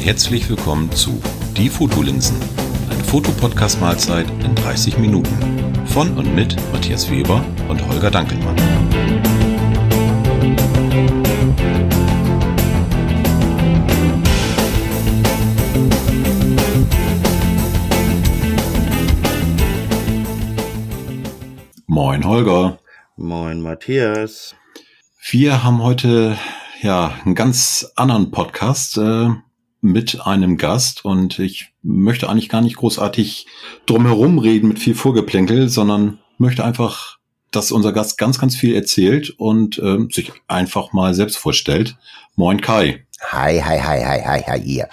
Herzlich willkommen zu Die Fotolinsen, eine Fotopodcast-Mahlzeit in 30 Minuten. Von und mit Matthias Weber und Holger Dankelmann. Moin Holger. Moin Matthias. Wir haben heute ja einen ganz anderen Podcast äh, mit einem Gast und ich möchte eigentlich gar nicht großartig drumherum reden mit viel Vorgeplänkel, sondern möchte einfach, dass unser Gast ganz, ganz viel erzählt und äh, sich einfach mal selbst vorstellt. Moin Kai. Hi, hi, hi, hi, hi, hi, ihr.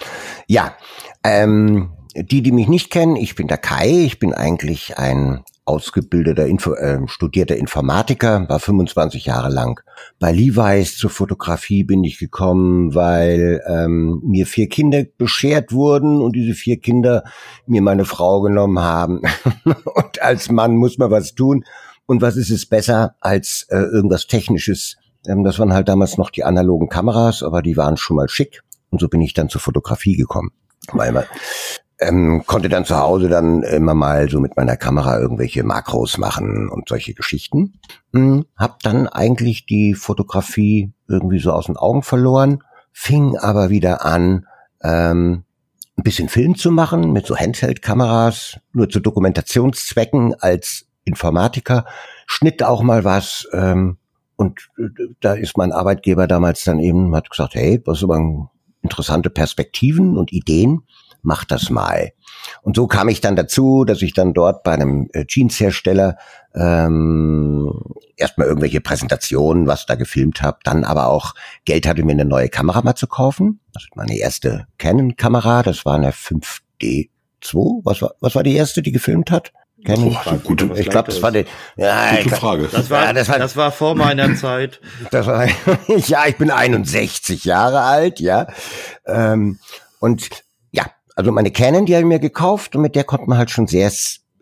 Ja, ähm, die, die mich nicht kennen, ich bin der Kai, ich bin eigentlich ein ausgebildeter, Info, äh, studierter Informatiker, war 25 Jahre lang bei Levi's zur Fotografie bin ich gekommen, weil ähm, mir vier Kinder beschert wurden und diese vier Kinder mir meine Frau genommen haben. und als Mann muss man was tun. Und was ist es besser als äh, irgendwas Technisches? Ähm, das waren halt damals noch die analogen Kameras, aber die waren schon mal schick. Und so bin ich dann zur Fotografie gekommen. Weil man, ähm, konnte dann zu Hause dann immer mal so mit meiner Kamera irgendwelche Makros machen und solche Geschichten. Hm, hab dann eigentlich die Fotografie irgendwie so aus den Augen verloren, fing aber wieder an, ähm, ein bisschen Film zu machen mit so Handheld-Kameras, nur zu Dokumentationszwecken als Informatiker, schnitt auch mal was ähm, und äh, da ist mein Arbeitgeber damals dann eben, hat gesagt, hey, das aber interessante Perspektiven und Ideen mach das mal. Und so kam ich dann dazu, dass ich dann dort bei einem äh, Jeanshersteller ähm, erstmal irgendwelche Präsentationen, was da gefilmt habe, dann aber auch Geld hatte, mir eine neue Kamera mal zu kaufen. Das ist meine erste Canon-Kamera, das war eine 5D2. Was war, was war die erste, die gefilmt hat? Canon. Oh, gute, ich glaube, das war die ja, gute Frage. Das war, ja, das war, das war vor meiner Zeit. Das war, ja, ich bin 61 Jahre alt, ja. Ähm, und also meine Canon, die habe ich mir gekauft und mit der konnte man halt schon sehr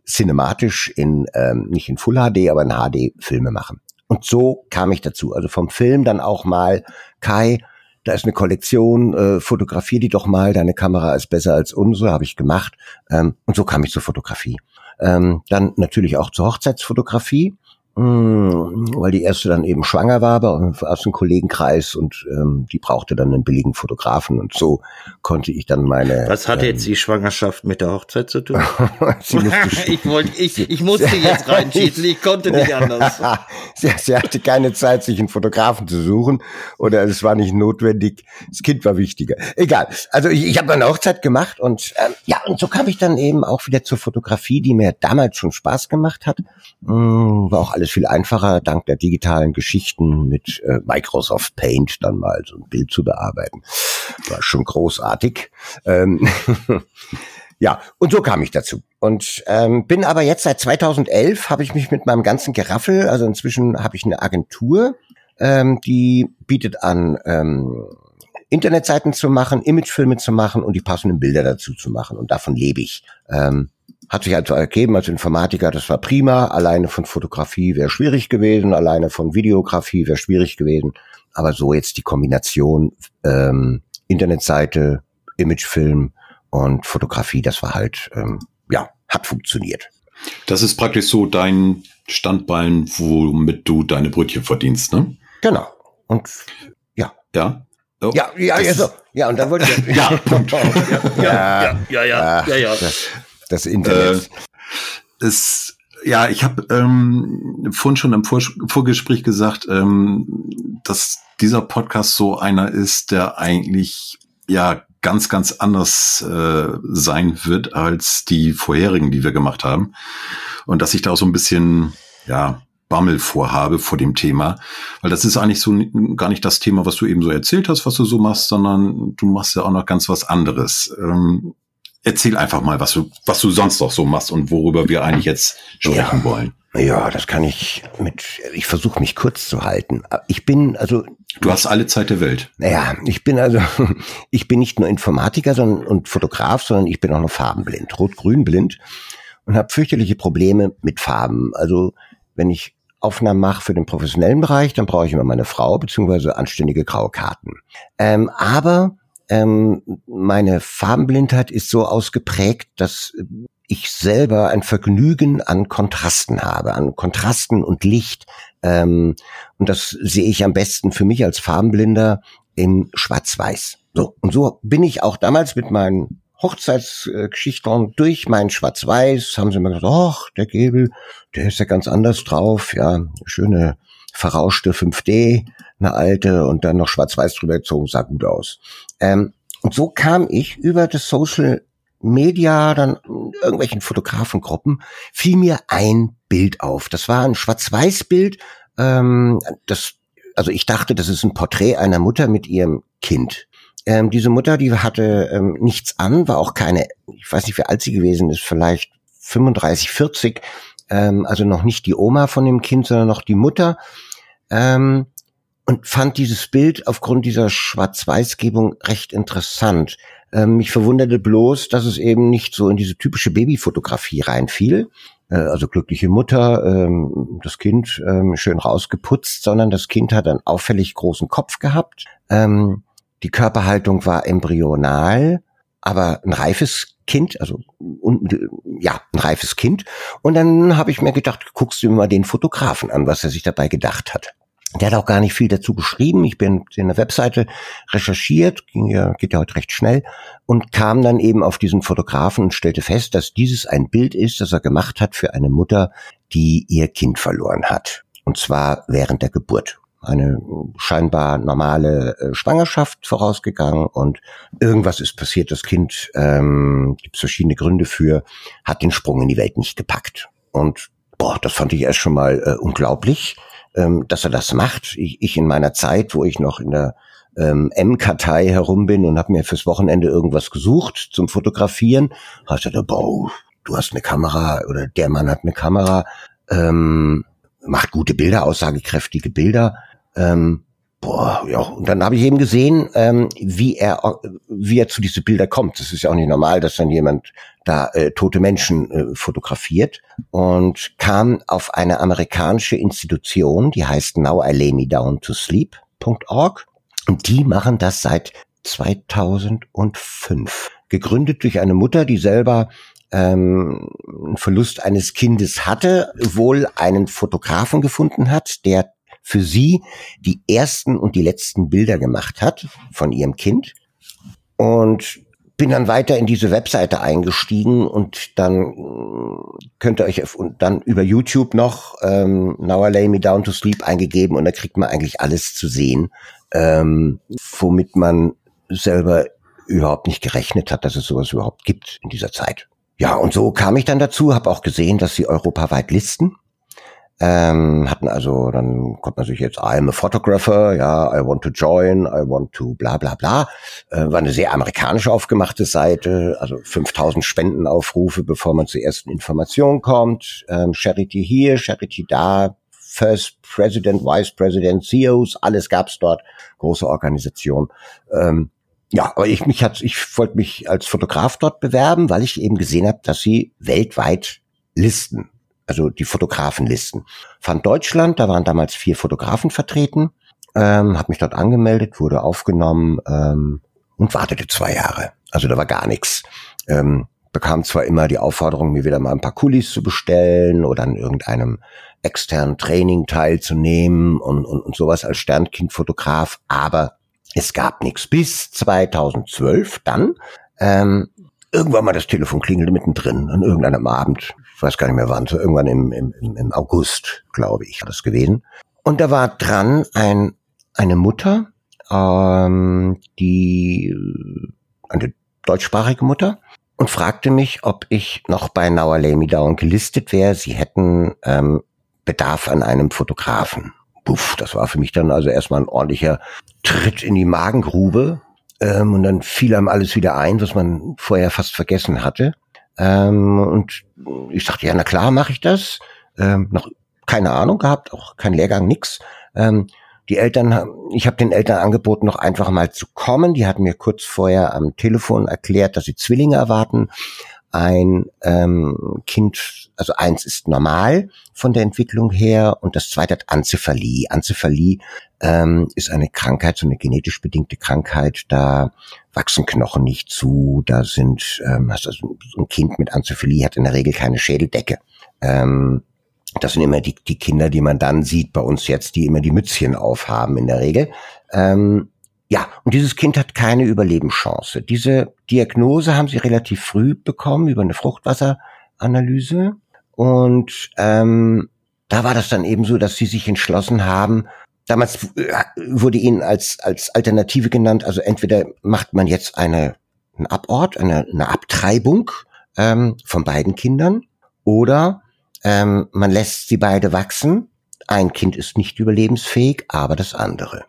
cinematisch in, ähm, nicht in Full HD, aber in HD Filme machen. Und so kam ich dazu. Also vom Film dann auch mal, Kai, da ist eine Kollektion, äh, fotografier die doch mal, deine Kamera ist besser als unsere, habe ich gemacht. Ähm, und so kam ich zur Fotografie. Ähm, dann natürlich auch zur Hochzeitsfotografie. Mm, weil die erste dann eben schwanger war bei aus dem Kollegenkreis und ähm, die brauchte dann einen billigen Fotografen und so konnte ich dann meine. Was hatte ähm, jetzt die Schwangerschaft mit der Hochzeit zu tun? ich wollte, ich, ich musste jetzt reinschießen, ich konnte nicht anders. sie, sie, hatte keine Zeit, sich einen Fotografen zu suchen oder es war nicht notwendig. Das Kind war wichtiger. Egal. Also ich, ich habe eine Hochzeit gemacht und ähm, ja und so kam ich dann eben auch wieder zur Fotografie, die mir damals schon Spaß gemacht hat. Mm, war auch alles alles viel einfacher, dank der digitalen Geschichten mit äh, Microsoft Paint dann mal so ein Bild zu bearbeiten. War schon großartig. Ähm ja, und so kam ich dazu. Und ähm, bin aber jetzt seit 2011 habe ich mich mit meinem ganzen Geraffel, also inzwischen habe ich eine Agentur, ähm, die bietet an, ähm, Internetseiten zu machen, Imagefilme zu machen und die passenden Bilder dazu zu machen. Und davon lebe ich. Ähm, hat sich also ergeben als Informatiker, das war prima. Alleine von Fotografie wäre schwierig gewesen, alleine von Videografie wäre schwierig gewesen. Aber so jetzt die Kombination ähm, Internetseite, Imagefilm und Fotografie, das war halt, ähm, ja, hat funktioniert. Das ist praktisch so dein Standbein, womit du deine Brötchen verdienst, ne? Genau. Und ja. Ja. Oh, ja, ja, ja, so. ja, und dann wollte ich. ja, Punkt. ja, ja, ja, ja, ja, ja. Das, das Internet. Äh, ist, ja, ich habe ähm, vorhin schon im Vor Vorgespräch gesagt, ähm, dass dieser Podcast so einer ist, der eigentlich ja ganz, ganz anders äh, sein wird als die vorherigen, die wir gemacht haben. Und dass ich da auch so ein bisschen, ja, Bammel vorhabe vor dem Thema, weil das ist eigentlich so gar nicht das Thema, was du eben so erzählt hast, was du so machst, sondern du machst ja auch noch ganz was anderes. Ähm, erzähl einfach mal, was du, was du sonst noch so machst und worüber wir eigentlich jetzt sprechen ja. wollen. Ja, das kann ich mit, ich versuche mich kurz zu halten. Ich bin also. Du hast alle Zeit der Welt. Naja, ich bin also, ich bin nicht nur Informatiker sondern, und Fotograf, sondern ich bin auch noch farbenblind, rot-grün blind und habe fürchterliche Probleme mit Farben. Also, wenn ich Aufnahmen mache für den professionellen Bereich, dann brauche ich immer meine Frau beziehungsweise anständige graue Karten. Ähm, aber ähm, meine Farbenblindheit ist so ausgeprägt, dass ich selber ein Vergnügen an Kontrasten habe, an Kontrasten und Licht. Ähm, und das sehe ich am besten für mich als Farbenblinder im Schwarz-Weiß. So, und so bin ich auch damals mit meinen Hochzeitsgeschichten durch mein Schwarz-Weiß, haben sie mir gesagt, ach, der Gebel, der ist ja ganz anders drauf, ja, schöne verrauschte 5D, eine alte und dann noch Schwarz-Weiß drüber gezogen, sah gut aus. Ähm, und so kam ich über das Social Media, dann irgendwelchen Fotografengruppen, fiel mir ein Bild auf. Das war ein Schwarz-Weiß-Bild. Ähm, das, also ich dachte, das ist ein Porträt einer Mutter mit ihrem Kind. Ähm, diese Mutter, die hatte ähm, nichts an, war auch keine, ich weiß nicht, wie alt sie gewesen ist, vielleicht 35, 40, ähm, also noch nicht die Oma von dem Kind, sondern noch die Mutter. Ähm, und fand dieses Bild aufgrund dieser Schwarz-Weiß-Gebung recht interessant. Ähm, mich verwunderte bloß, dass es eben nicht so in diese typische Babyfotografie reinfiel. Äh, also glückliche Mutter, ähm, das Kind ähm, schön rausgeputzt, sondern das Kind hat einen auffällig großen Kopf gehabt. Ähm, die Körperhaltung war embryonal, aber ein reifes Kind, also und, ja, ein reifes Kind. Und dann habe ich mir gedacht, guckst du mir mal den Fotografen an, was er sich dabei gedacht hat. Der hat auch gar nicht viel dazu geschrieben. Ich bin in der Webseite recherchiert, ging ja, geht ja heute recht schnell, und kam dann eben auf diesen Fotografen und stellte fest, dass dieses ein Bild ist, das er gemacht hat für eine Mutter, die ihr Kind verloren hat. Und zwar während der Geburt. Eine scheinbar normale äh, Schwangerschaft vorausgegangen und irgendwas ist passiert. Das Kind, ähm, gibt verschiedene Gründe für, hat den Sprung in die Welt nicht gepackt. Und boah, das fand ich erst schon mal äh, unglaublich ähm, dass er das macht. Ich, ich in meiner Zeit, wo ich noch in der ähm, M-Kartei herum bin und habe mir fürs Wochenende irgendwas gesucht zum Fotografieren, habe ich gesagt, boah, du hast eine Kamera oder der Mann hat eine Kamera, ähm, macht gute Bilder, aussagekräftige Bilder. Ähm, boah, ja, und dann habe ich eben gesehen, ähm, wie er wie er zu diese Bilder kommt. Das ist ja auch nicht normal, dass dann jemand da äh, tote Menschen äh, fotografiert und kam auf eine amerikanische Institution, die heißt Now I Lay Me Down to Sleep.org und die machen das seit 2005. Gegründet durch eine Mutter, die selber ähm, Verlust eines Kindes hatte, wohl einen Fotografen gefunden hat, der für sie die ersten und die letzten Bilder gemacht hat von ihrem Kind. Und bin dann weiter in diese Webseite eingestiegen und dann äh, könnt ihr euch und dann über YouTube noch ähm, Now I Lay Me Down to Sleep eingegeben und da kriegt man eigentlich alles zu sehen, ähm, womit man selber überhaupt nicht gerechnet hat, dass es sowas überhaupt gibt in dieser Zeit. Ja, und so kam ich dann dazu, habe auch gesehen, dass sie europaweit listen ähm, hatten also, dann man sich jetzt, I'm a photographer, ja, I want to join, I want to bla bla bla. Äh, war eine sehr amerikanisch aufgemachte Seite, also 5000 Spendenaufrufe, bevor man zur ersten Information kommt. Ähm, Charity hier, Charity da, First President, Vice President, CEOs, alles gab's dort, große Organisation. Ähm, ja, aber ich mich hat, ich wollte mich als Fotograf dort bewerben, weil ich eben gesehen habe, dass sie weltweit listen also die Fotografenlisten. Fand Deutschland, da waren damals vier Fotografen vertreten, ähm, habe mich dort angemeldet, wurde aufgenommen ähm, und wartete zwei Jahre. Also da war gar nichts. Ähm, bekam zwar immer die Aufforderung, mir wieder mal ein paar Kulis zu bestellen oder an irgendeinem externen Training teilzunehmen und, und, und sowas als Sternkindfotograf, aber es gab nichts. Bis 2012 dann ähm, irgendwann mal das Telefon klingelte mittendrin an irgendeinem Abend weiß gar nicht mehr wann, so irgendwann im, im, im August, glaube ich, war das gewesen. Und da war dran ein, eine Mutter, ähm, die, eine deutschsprachige Mutter, und fragte mich, ob ich noch bei Lay Me Down gelistet wäre. Sie hätten ähm, Bedarf an einem Fotografen. Puff, das war für mich dann also erstmal ein ordentlicher Tritt in die Magengrube. Ähm, und dann fiel einem alles wieder ein, was man vorher fast vergessen hatte. Ähm, und ich sagte, ja, na klar, mache ich das. Ähm, noch keine Ahnung gehabt, auch kein Lehrgang, nix. Ähm, die Eltern, ich habe den Eltern angeboten, noch einfach mal zu kommen. Die hatten mir kurz vorher am Telefon erklärt, dass sie Zwillinge erwarten. Ein ähm, Kind, also eins ist normal von der Entwicklung her und das zweite hat Anzephalie. Anzephalie ähm, ist eine Krankheit, so eine genetisch bedingte Krankheit, da wachsen Knochen nicht zu, da sind, ähm, also so ein Kind mit Anzephalie hat in der Regel keine Schädeldecke. Ähm, das sind immer die, die Kinder, die man dann sieht bei uns jetzt, die immer die Mützchen aufhaben in der Regel. Ähm, ja, und dieses Kind hat keine Überlebenschance. Diese Diagnose haben sie relativ früh bekommen über eine Fruchtwasseranalyse. Und ähm, da war das dann eben so, dass sie sich entschlossen haben, damals äh, wurde ihnen als, als Alternative genannt, also entweder macht man jetzt eine, einen Abort, eine, eine Abtreibung ähm, von beiden Kindern, oder ähm, man lässt sie beide wachsen. Ein Kind ist nicht überlebensfähig, aber das andere.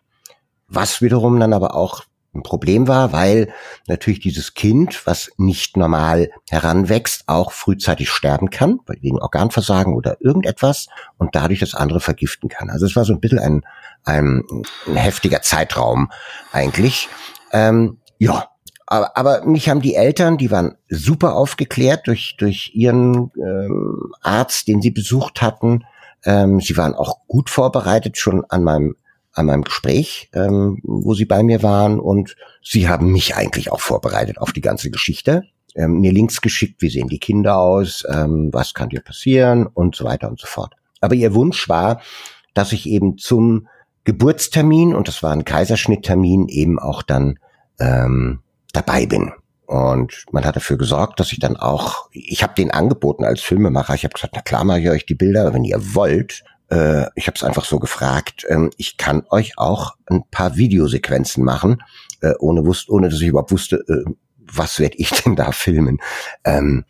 Was wiederum dann aber auch ein Problem war, weil natürlich dieses Kind, was nicht normal heranwächst, auch frühzeitig sterben kann, wegen Organversagen oder irgendetwas und dadurch das andere vergiften kann. Also es war so ein bisschen ein, ein, ein heftiger Zeitraum eigentlich. Ähm, ja, aber, aber mich haben die Eltern, die waren super aufgeklärt durch, durch ihren ähm, Arzt, den sie besucht hatten. Ähm, sie waren auch gut vorbereitet schon an meinem an meinem Gespräch, ähm, wo sie bei mir waren und sie haben mich eigentlich auch vorbereitet auf die ganze Geschichte. Ähm, mir Links geschickt, wie sehen die Kinder aus, ähm, was kann dir passieren und so weiter und so fort. Aber ihr Wunsch war, dass ich eben zum Geburtstermin, und das war ein Kaiserschnitttermin, eben auch dann ähm, dabei bin. Und man hat dafür gesorgt, dass ich dann auch, ich habe den angeboten als Filmemacher, ich habe gesagt, na klar mache ich euch die Bilder, wenn ihr wollt, äh, ich habe es einfach so gefragt, ähm, ich kann euch auch ein paar Videosequenzen machen, äh, ohne, wusst, ohne dass ich überhaupt wusste, äh, was werde ich denn da filmen. Ähm,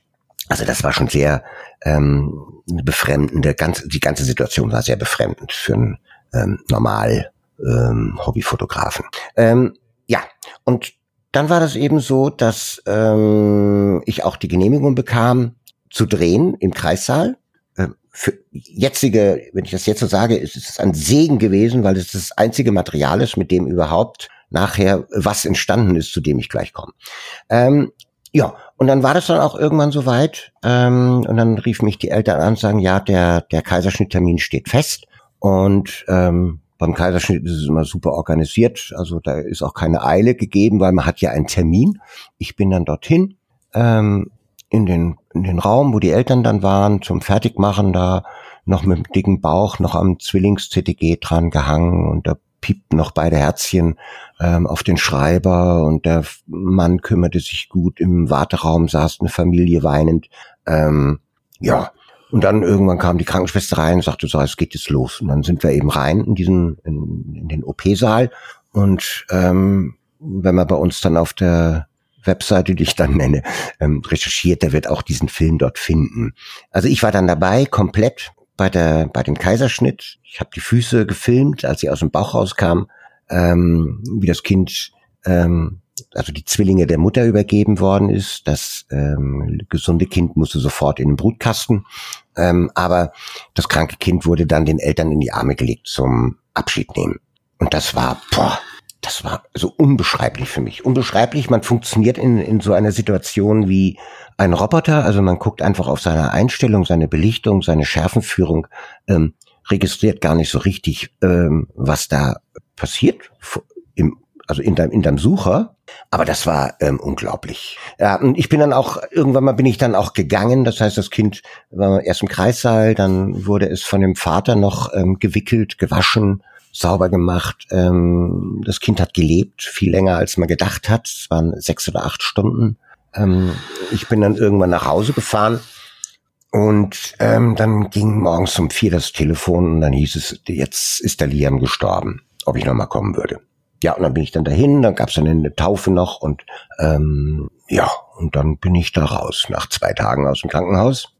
also das war schon sehr ähm, befremdende, ganz, die ganze Situation war sehr befremdend für einen ähm, normal ähm, Hobbyfotografen. Ähm, ja, und dann war das eben so, dass ähm, ich auch die Genehmigung bekam, zu drehen im Kreissaal für jetzige, wenn ich das jetzt so sage, ist es ein Segen gewesen, weil es das einzige Material ist, mit dem überhaupt nachher was entstanden ist, zu dem ich gleich komme. Ähm, ja, und dann war das dann auch irgendwann soweit. Ähm, und dann rief mich die Eltern an und sagen, ja, der, der Kaiserschnitttermin steht fest. Und ähm, beim Kaiserschnitt ist es immer super organisiert. Also da ist auch keine Eile gegeben, weil man hat ja einen Termin. Ich bin dann dorthin. Ähm, in den, den Raum, wo die Eltern dann waren, zum Fertigmachen da noch mit dem dicken Bauch noch am Zwillings-CTG dran gehangen und da piepten noch beide Herzchen ähm, auf den Schreiber und der Mann kümmerte sich gut. Im Warteraum saß eine Familie weinend. Ähm, ja, und dann irgendwann kam die Krankenschwester rein und sagte, so, es geht jetzt los. Und dann sind wir eben rein in diesen, in, in den OP-Saal. Und ähm, wenn man bei uns dann auf der Webseite, die ich dann nenne, ähm, recherchiert, der wird auch diesen Film dort finden. Also ich war dann dabei, komplett bei der bei dem Kaiserschnitt. Ich habe die Füße gefilmt, als sie aus dem Bauch rauskam, ähm, wie das Kind, ähm, also die Zwillinge der Mutter übergeben worden ist. Das ähm, gesunde Kind musste sofort in den Brutkasten, ähm, aber das kranke Kind wurde dann den Eltern in die Arme gelegt zum Abschied nehmen. Und das war, boah, das war so unbeschreiblich für mich. Unbeschreiblich, man funktioniert in, in so einer Situation wie ein Roboter, also man guckt einfach auf seine Einstellung, seine Belichtung, seine Schärfenführung, ähm, registriert gar nicht so richtig, ähm, was da passiert, im, also in deinem, in deinem Sucher. Aber das war ähm, unglaublich. Ja, und ich bin dann auch, irgendwann mal bin ich dann auch gegangen. Das heißt, das Kind war erst im Kreissaal, dann wurde es von dem Vater noch ähm, gewickelt, gewaschen, sauber gemacht. Ähm, das Kind hat gelebt, viel länger als man gedacht hat. Es waren sechs oder acht Stunden. Ähm, ich bin dann irgendwann nach Hause gefahren und ähm, dann ging morgens um vier das Telefon und dann hieß es, jetzt ist der Liam gestorben, ob ich nochmal kommen würde. Ja, und dann bin ich dann dahin, dann gab es dann eine Taufe noch und ähm, ja, und dann bin ich da raus, nach zwei Tagen aus dem Krankenhaus.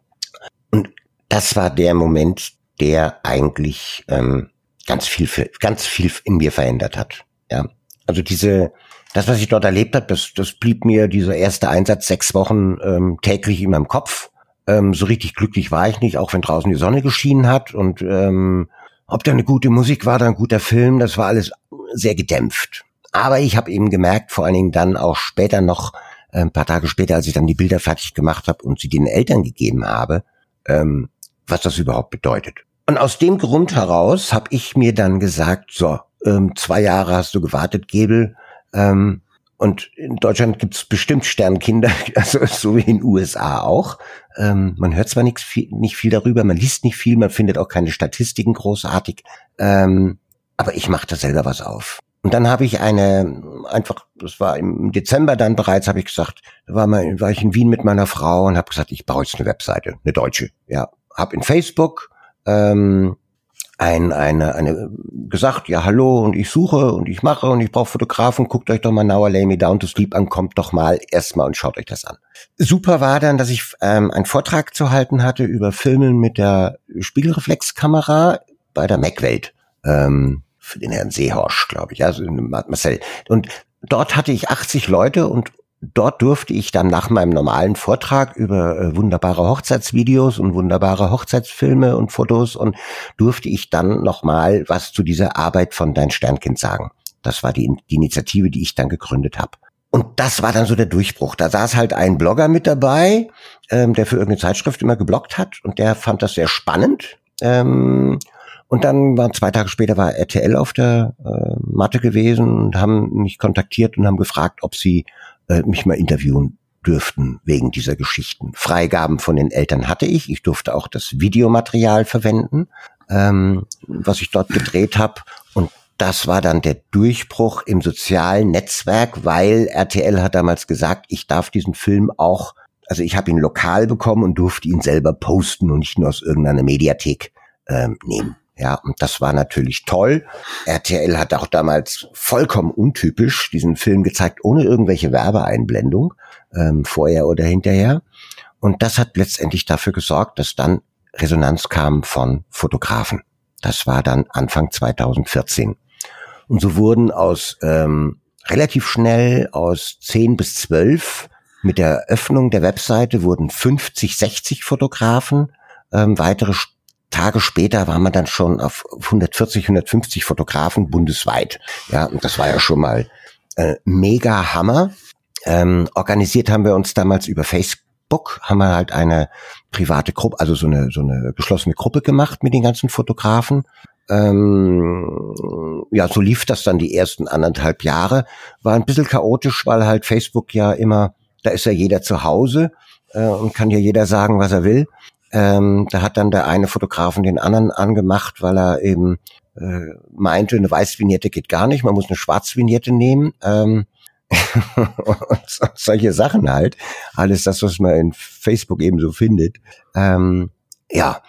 Und das war der Moment, der eigentlich ähm, ganz viel, ganz viel in mir verändert hat. Ja, also diese, das, was ich dort erlebt habe, das, das blieb mir dieser erste Einsatz sechs Wochen ähm, täglich in meinem Kopf. Ähm, so richtig glücklich war ich nicht, auch wenn draußen die Sonne geschienen hat und ähm, ob da eine gute Musik war, da ein guter Film, das war alles sehr gedämpft. Aber ich habe eben gemerkt, vor allen Dingen dann auch später noch, äh, ein paar Tage später, als ich dann die Bilder fertig gemacht habe und sie den Eltern gegeben habe, ähm, was das überhaupt bedeutet. Und aus dem Grund heraus habe ich mir dann gesagt, so, ähm, zwei Jahre hast du gewartet, Gebel, ähm, und in Deutschland gibt's bestimmt Sternkinder, also so wie in den USA auch. Ähm, man hört zwar nicht viel, nicht viel darüber, man liest nicht viel, man findet auch keine Statistiken großartig, ähm, aber ich mache da selber was auf. Und dann habe ich eine, einfach, das war im Dezember dann bereits, habe ich gesagt, da war, mal, war ich in Wien mit meiner Frau und habe gesagt, ich baue jetzt eine Webseite, eine deutsche. Ja, habe in Facebook ähm, ein, eine, eine gesagt, ja hallo und ich suche und ich mache und ich brauche Fotografen, guckt euch doch mal Now I Lay Me Down to Sleep an, kommt doch mal erstmal und schaut euch das an. Super war dann, dass ich ähm, einen Vortrag zu halten hatte über Filmen mit der Spiegelreflexkamera bei der Mac-Welt. Ähm, für den Herrn Seehorsch, glaube ich, also Marcel. Und dort hatte ich 80 Leute und dort durfte ich dann nach meinem normalen Vortrag über äh, wunderbare Hochzeitsvideos und wunderbare Hochzeitsfilme und Fotos und durfte ich dann nochmal was zu dieser Arbeit von Dein Sternkind sagen. Das war die, die Initiative, die ich dann gegründet habe. Und das war dann so der Durchbruch. Da saß halt ein Blogger mit dabei, ähm, der für irgendeine Zeitschrift immer gebloggt hat und der fand das sehr spannend. Ähm, und dann waren zwei Tage später war RTL auf der äh, Matte gewesen und haben mich kontaktiert und haben gefragt, ob sie äh, mich mal interviewen dürften wegen dieser Geschichten. Freigaben von den Eltern hatte ich. Ich durfte auch das Videomaterial verwenden, ähm, was ich dort gedreht habe. Und das war dann der Durchbruch im sozialen Netzwerk, weil RTL hat damals gesagt, ich darf diesen Film auch, also ich habe ihn lokal bekommen und durfte ihn selber posten und nicht nur aus irgendeiner Mediathek ähm, nehmen. Ja, und das war natürlich toll. RTL hat auch damals vollkommen untypisch diesen Film gezeigt, ohne irgendwelche Werbeeinblendung, ähm, vorher oder hinterher. Und das hat letztendlich dafür gesorgt, dass dann Resonanz kam von Fotografen. Das war dann Anfang 2014. Und so wurden aus ähm, relativ schnell aus 10 bis 12 mit der Öffnung der Webseite wurden 50, 60 Fotografen. Ähm, weitere Tage später war man dann schon auf 140, 150 Fotografen bundesweit. Ja, und das war ja schon mal äh, mega Hammer. Ähm, organisiert haben wir uns damals über Facebook, haben wir halt eine private Gruppe, also so eine, so eine geschlossene Gruppe gemacht mit den ganzen Fotografen. Ähm, ja, so lief das dann die ersten anderthalb Jahre. War ein bisschen chaotisch, weil halt Facebook ja immer, da ist ja jeder zu Hause äh, und kann ja jeder sagen, was er will. Ähm, da hat dann der eine Fotografen den anderen angemacht, weil er eben äh, meinte, eine Weißvignette geht gar nicht, man muss eine Schwarzvignette nehmen. Ähm, und solche Sachen halt. Alles das, was man in Facebook eben so findet. Ähm, ja,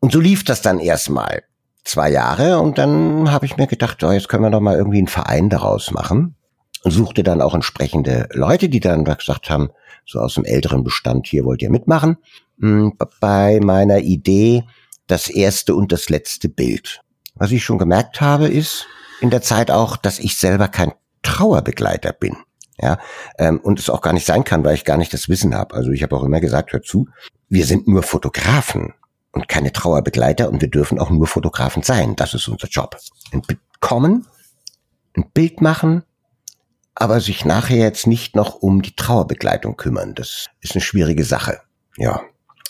und so lief das dann erstmal zwei Jahre und dann habe ich mir gedacht, oh, jetzt können wir doch mal irgendwie einen Verein daraus machen und suchte dann auch entsprechende Leute, die dann gesagt haben, so aus dem älteren Bestand, hier wollt ihr mitmachen. Hm, bei meiner Idee das erste und das letzte Bild. Was ich schon gemerkt habe, ist in der Zeit auch, dass ich selber kein Trauerbegleiter bin. Ja, ähm, und es auch gar nicht sein kann, weil ich gar nicht das Wissen habe. Also ich habe auch immer gesagt, hör zu, wir sind nur Fotografen und keine Trauerbegleiter und wir dürfen auch nur Fotografen sein. Das ist unser Job. Ein Bild kommen, ein Bild machen, aber sich nachher jetzt nicht noch um die Trauerbegleitung kümmern. Das ist eine schwierige Sache. Ja.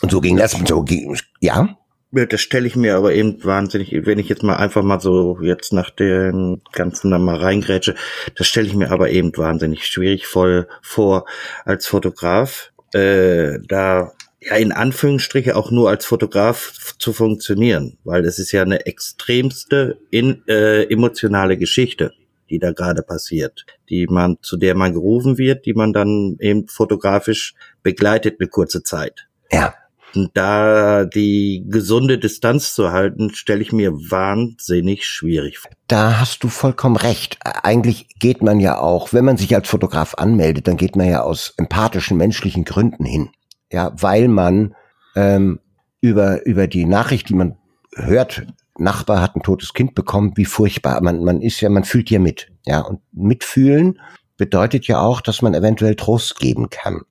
Und so ging das, so ging, ja. Ja, das stelle ich mir aber eben wahnsinnig, wenn ich jetzt mal einfach mal so jetzt nach den ganzen da mal reingrätsche, das stelle ich mir aber eben wahnsinnig schwierig voll vor als Fotograf, äh, da ja in Anführungsstriche auch nur als Fotograf zu funktionieren, weil es ist ja eine extremste in, äh, emotionale Geschichte, die da gerade passiert, die man zu der man gerufen wird, die man dann eben fotografisch begleitet eine kurze Zeit. Ja. Und da die gesunde Distanz zu halten, stelle ich mir wahnsinnig schwierig vor. Da hast du vollkommen recht. Eigentlich geht man ja auch, wenn man sich als Fotograf anmeldet, dann geht man ja aus empathischen menschlichen Gründen hin. Ja, weil man ähm, über, über die Nachricht, die man hört, Nachbar hat ein totes Kind bekommen, wie furchtbar. Man, man ist ja, man fühlt ja mit. Ja, und mitfühlen bedeutet ja auch, dass man eventuell Trost geben kann.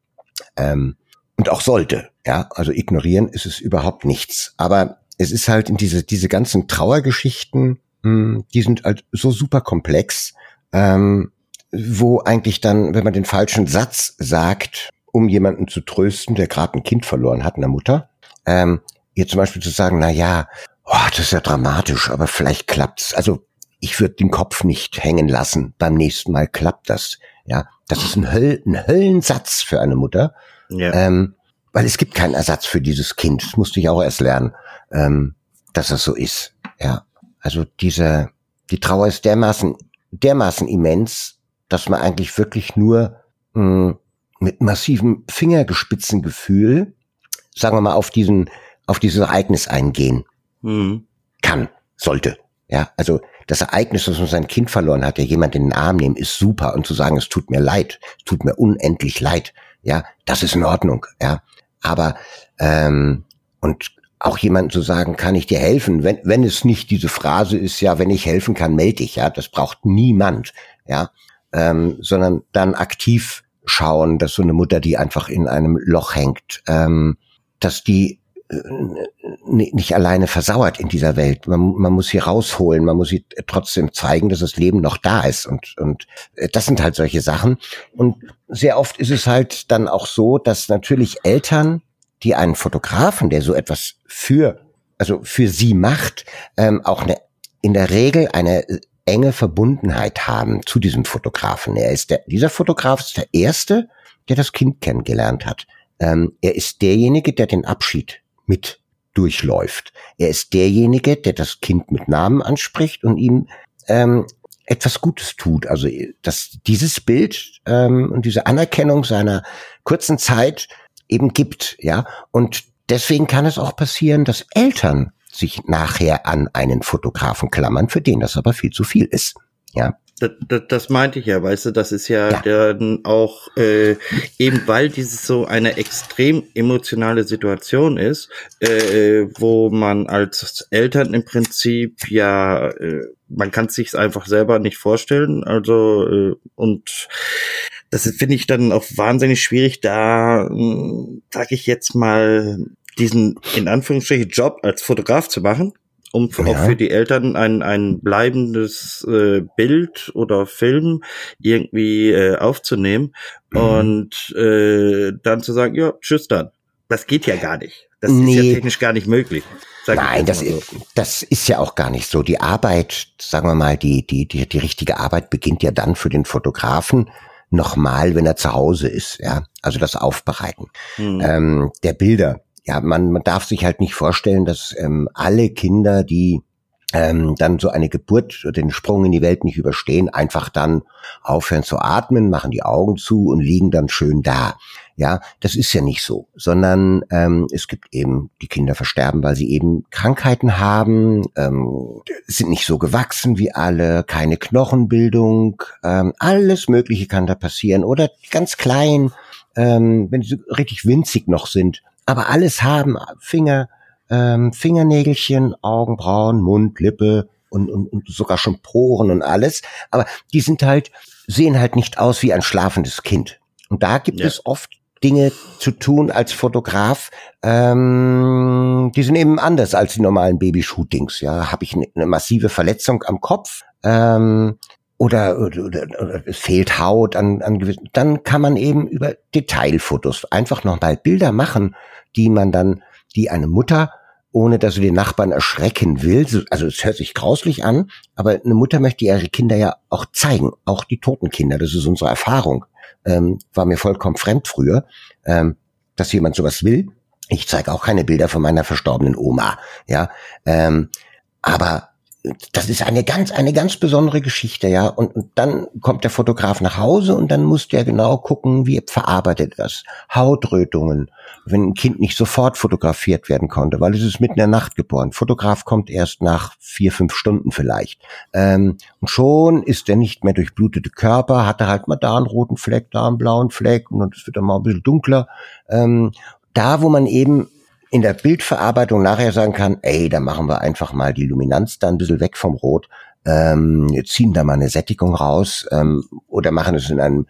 Ähm, und auch sollte. Ja, also ignorieren ist es überhaupt nichts. Aber es ist halt in diese, diese ganzen Trauergeschichten, mh, hm, die sind halt so super komplex. Ähm, wo eigentlich dann, wenn man den falschen Satz sagt, um jemanden zu trösten, der gerade ein Kind verloren hat, eine Mutter, ähm, ihr zum Beispiel zu sagen, na ja, oh, das ist ja dramatisch, aber vielleicht klappt's. Also ich würde den Kopf nicht hängen lassen. Beim nächsten Mal klappt das. Ja, das ist ein, Höll, ein Höllensatz für eine Mutter. Ja. Ähm, weil es gibt keinen Ersatz für dieses Kind. Das musste ich auch erst lernen, ähm, dass das so ist. Ja, also diese, die Trauer ist dermaßen, dermaßen immens, dass man eigentlich wirklich nur mh, hm, mit massivem Fingergespitzengefühl, sagen wir mal, auf diesen, auf dieses Ereignis eingehen mhm. kann, sollte. Ja, also das Ereignis, dass man sein Kind verloren hat, ja jemand in den Arm nehmen, ist super. Und zu sagen, es tut mir leid, es tut mir unendlich leid, ja, das ist in Ordnung, ja. Aber ähm, und auch jemandem zu sagen, kann ich dir helfen, wenn, wenn es nicht diese Phrase ist, ja, wenn ich helfen kann, melde dich, ja, das braucht niemand, ja, ähm, sondern dann aktiv schauen, dass so eine Mutter, die einfach in einem Loch hängt, ähm, dass die nicht alleine versauert in dieser Welt. Man, man muss sie rausholen, man muss sie trotzdem zeigen, dass das Leben noch da ist. Und, und äh, das sind halt solche Sachen. Und sehr oft ist es halt dann auch so, dass natürlich Eltern, die einen Fotografen, der so etwas für, also für sie macht, ähm, auch eine, in der Regel eine enge Verbundenheit haben zu diesem Fotografen. Er ist der, dieser Fotograf ist der erste, der das Kind kennengelernt hat. Ähm, er ist derjenige, der den Abschied mit durchläuft. Er ist derjenige, der das Kind mit Namen anspricht und ihm ähm, etwas Gutes tut. Also dass dieses Bild ähm, und diese Anerkennung seiner kurzen Zeit eben gibt, ja. Und deswegen kann es auch passieren, dass Eltern sich nachher an einen Fotografen klammern, für den das aber viel zu viel ist. Ja. Das, das, das meinte ich ja, weißt du, das ist ja, ja. dann auch äh, eben weil dieses so eine extrem emotionale Situation ist, äh, wo man als Eltern im Prinzip ja, äh, man kann es sich einfach selber nicht vorstellen, also äh, und das finde ich dann auch wahnsinnig schwierig, da hm, sage ich jetzt mal diesen in Anführungsstrichen Job als Fotograf zu machen, um ja. auch für die Eltern ein, ein bleibendes äh, Bild oder Film irgendwie äh, aufzunehmen mhm. und äh, dann zu sagen, ja, tschüss dann. Das geht ja gar nicht. Das nee. ist ja technisch gar nicht möglich. Nein, das, so. ist, das ist ja auch gar nicht so. Die Arbeit, sagen wir mal, die, die, die, die richtige Arbeit beginnt ja dann für den Fotografen nochmal, wenn er zu Hause ist, ja. Also das Aufbereiten mhm. ähm, der Bilder ja, man, man darf sich halt nicht vorstellen, dass ähm, alle Kinder, die ähm, dann so eine Geburt, den Sprung in die Welt nicht überstehen, einfach dann aufhören zu atmen, machen die Augen zu und liegen dann schön da. Ja, das ist ja nicht so, sondern ähm, es gibt eben, die Kinder versterben, weil sie eben Krankheiten haben, ähm, sind nicht so gewachsen wie alle, keine Knochenbildung, ähm, alles Mögliche kann da passieren oder ganz klein, ähm, wenn sie richtig winzig noch sind, aber alles haben Finger, ähm, Fingernägelchen, Augenbrauen, Mund, Lippe und, und, und sogar schon Poren und alles. Aber die sind halt, sehen halt nicht aus wie ein schlafendes Kind. Und da gibt ja. es oft Dinge zu tun als Fotograf, ähm, die sind eben anders als die normalen Babyshootings. Ja, habe ich eine, eine massive Verletzung am Kopf, ähm, oder, oder, oder, es fehlt Haut an, an gewissen, dann kann man eben über Detailfotos einfach nochmal Bilder machen, die man dann, die eine Mutter, ohne dass sie den Nachbarn erschrecken will, also es hört sich grauslich an, aber eine Mutter möchte ihre Kinder ja auch zeigen, auch die toten Kinder, das ist unsere Erfahrung. Ähm, war mir vollkommen fremd früher, ähm, dass jemand sowas will. Ich zeige auch keine Bilder von meiner verstorbenen Oma, ja. Ähm, aber das ist eine ganz, eine ganz besondere Geschichte, ja. Und, und dann kommt der Fotograf nach Hause und dann muss der genau gucken, wie er verarbeitet das. Hautrötungen, wenn ein Kind nicht sofort fotografiert werden konnte, weil es ist mitten in der Nacht geboren. Fotograf kommt erst nach vier, fünf Stunden vielleicht. Ähm, und schon ist er nicht mehr durchblutete Körper, hat er halt mal da einen roten Fleck, da einen blauen Fleck und es wird dann mal ein bisschen dunkler. Ähm, da, wo man eben in der Bildverarbeitung nachher sagen kann, ey, da machen wir einfach mal die Luminanz da ein bisschen weg vom Rot, ähm, ziehen da mal eine Sättigung raus ähm, oder machen es in einem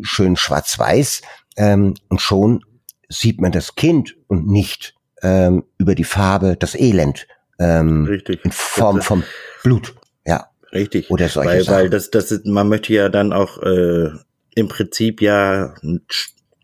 schönen Schwarz-Weiß ähm, und schon sieht man das Kind und nicht ähm, über die Farbe das Elend ähm, Richtig. in Form vom Blut. Ja. Richtig. Oder solche weil, Sachen. weil das, das ist, man möchte ja dann auch äh, im Prinzip ja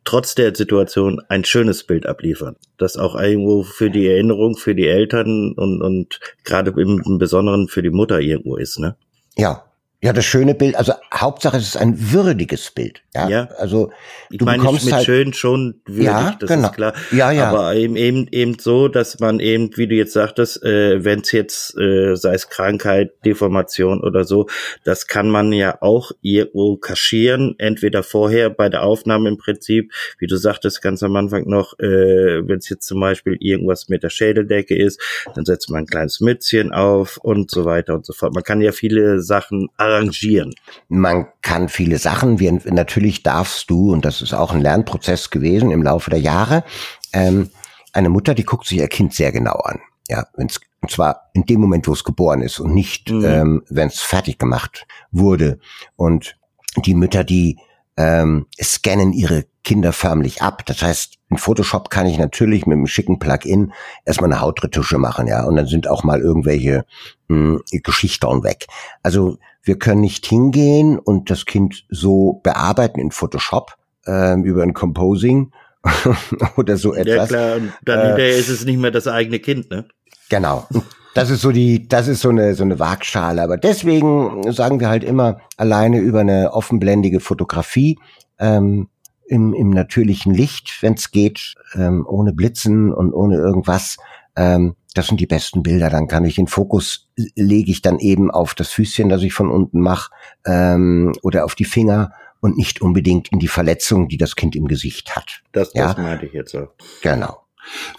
trotz der Situation ein schönes Bild abliefern. Das auch irgendwo für die Erinnerung, für die Eltern und, und gerade im Besonderen für die Mutter irgendwo ist, ne? Ja, ja, das schöne Bild, also Hauptsache es ist ein würdiges Bild. Ja, Ja. also Ich du meine bekommst mit halt, schön schon würdig, Ja, das genau. ist klar. ja, ja, Aber eben, eben, eben so, dass man eben, wie du jetzt sagtest, äh, wenn es jetzt, äh, sei es Krankheit, Deformation oder so, das kann man ja auch irgendwo kaschieren, entweder vorher bei der Aufnahme im Prinzip, wie du sagtest ganz am Anfang noch, äh, wenn es jetzt zum Beispiel irgendwas mit der Schädeldecke ist, dann setzt man ein kleines Mützchen auf und so weiter und so fort. Man kann ja viele Sachen arrangieren. man kann viele Sachen. Wir, natürlich darfst du, und das ist auch ein Lernprozess gewesen im Laufe der Jahre, ähm, eine Mutter, die guckt sich ihr Kind sehr genau an. Ja, wenn's, und zwar in dem Moment, wo es geboren ist und nicht, Mhm. ähm, wenn es fertig gemacht wurde. Und die Mütter, die ähm, scannen ihre Kinder förmlich ab. Das heißt, in Photoshop kann ich natürlich mit einem schicken Plugin erstmal eine Hautretusche machen, ja, und dann sind auch mal irgendwelche mh, Geschichten weg. Also wir können nicht hingehen und das Kind so bearbeiten in Photoshop ähm, über ein Composing oder so Ja etwas. klar, und dann Äh, hinterher ist es nicht mehr das eigene Kind, ne? Genau. Das ist so die, das ist so eine, so eine Waagschale. Aber deswegen sagen wir halt immer alleine über eine offenblendige Fotografie, ähm, im, im natürlichen Licht, wenn es geht, ähm, ohne Blitzen und ohne irgendwas. Ähm, das sind die besten Bilder. Dann kann ich den Fokus lege ich dann eben auf das Füßchen, das ich von unten mache, ähm, oder auf die Finger und nicht unbedingt in die Verletzung, die das Kind im Gesicht hat. Das, Ja. das meinte ich jetzt so. Genau.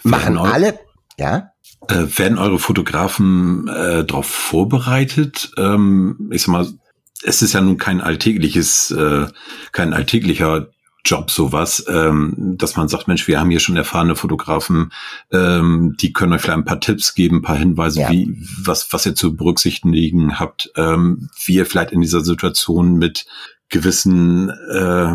Machen eu- alle, ja? Äh, werden eure Fotografen äh, darauf vorbereitet? Ähm, ich sag mal, es ist ja nun kein alltägliches, äh, kein alltäglicher Job sowas, ähm, dass man sagt, Mensch, wir haben hier schon erfahrene Fotografen, ähm, die können euch vielleicht ein paar Tipps geben, ein paar Hinweise, Ja. wie was was ihr zu berücksichtigen habt, ähm, wie ihr vielleicht in dieser Situation mit gewissen äh,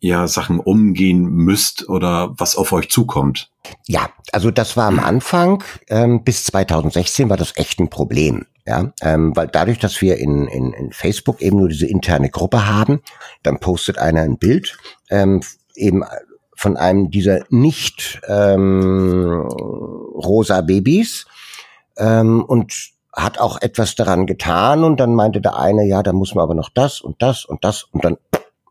ja Sachen umgehen müsst oder was auf euch zukommt. Ja, also das war am Anfang, ähm, bis 2016 war das echt ein Problem. Ja, ähm, weil dadurch, dass wir in, in, in Facebook eben nur diese interne Gruppe haben, dann postet einer ein Bild, ähm, eben von einem dieser nicht ähm, rosa Babys ähm, und hat auch etwas daran getan und dann meinte der eine, ja, da muss man aber noch das und das und das und dann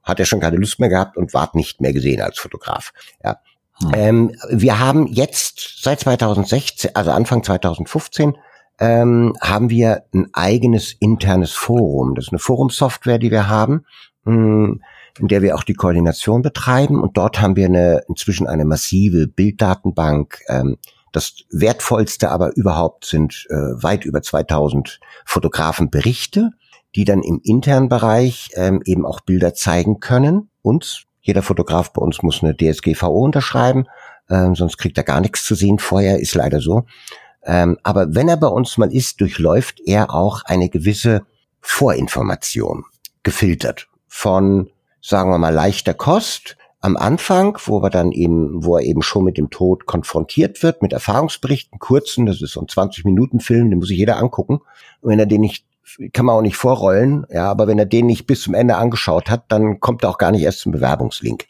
hat er schon keine Lust mehr gehabt und ward nicht mehr gesehen als Fotograf. Ja, Hm. ähm, wir haben jetzt seit 2016, also Anfang 2015, ähm, haben wir ein eigenes internes Forum. Das ist eine Forumsoftware, die wir haben, mh, in der wir auch die Koordination betreiben. Und dort haben wir eine, inzwischen eine massive Bilddatenbank. Ähm, das wertvollste aber überhaupt sind äh, weit über 2000 Fotografenberichte, die dann im internen Bereich ähm, eben auch Bilder zeigen können. Uns, jeder Fotograf bei uns muss eine DSGVO unterschreiben, ähm, sonst kriegt er gar nichts zu sehen vorher, ist leider so. Ähm, aber wenn er bei uns mal ist, durchläuft er auch eine gewisse Vorinformation, gefiltert von, sagen wir mal, leichter Kost am Anfang, wo wir dann eben, wo er eben schon mit dem Tod konfrontiert wird, mit Erfahrungsberichten, kurzen, das ist so ein 20-Minuten-Film, den muss sich jeder angucken. Und wenn er den nicht, kann man auch nicht vorrollen, ja, aber wenn er den nicht bis zum Ende angeschaut hat, dann kommt er auch gar nicht erst zum Bewerbungslink,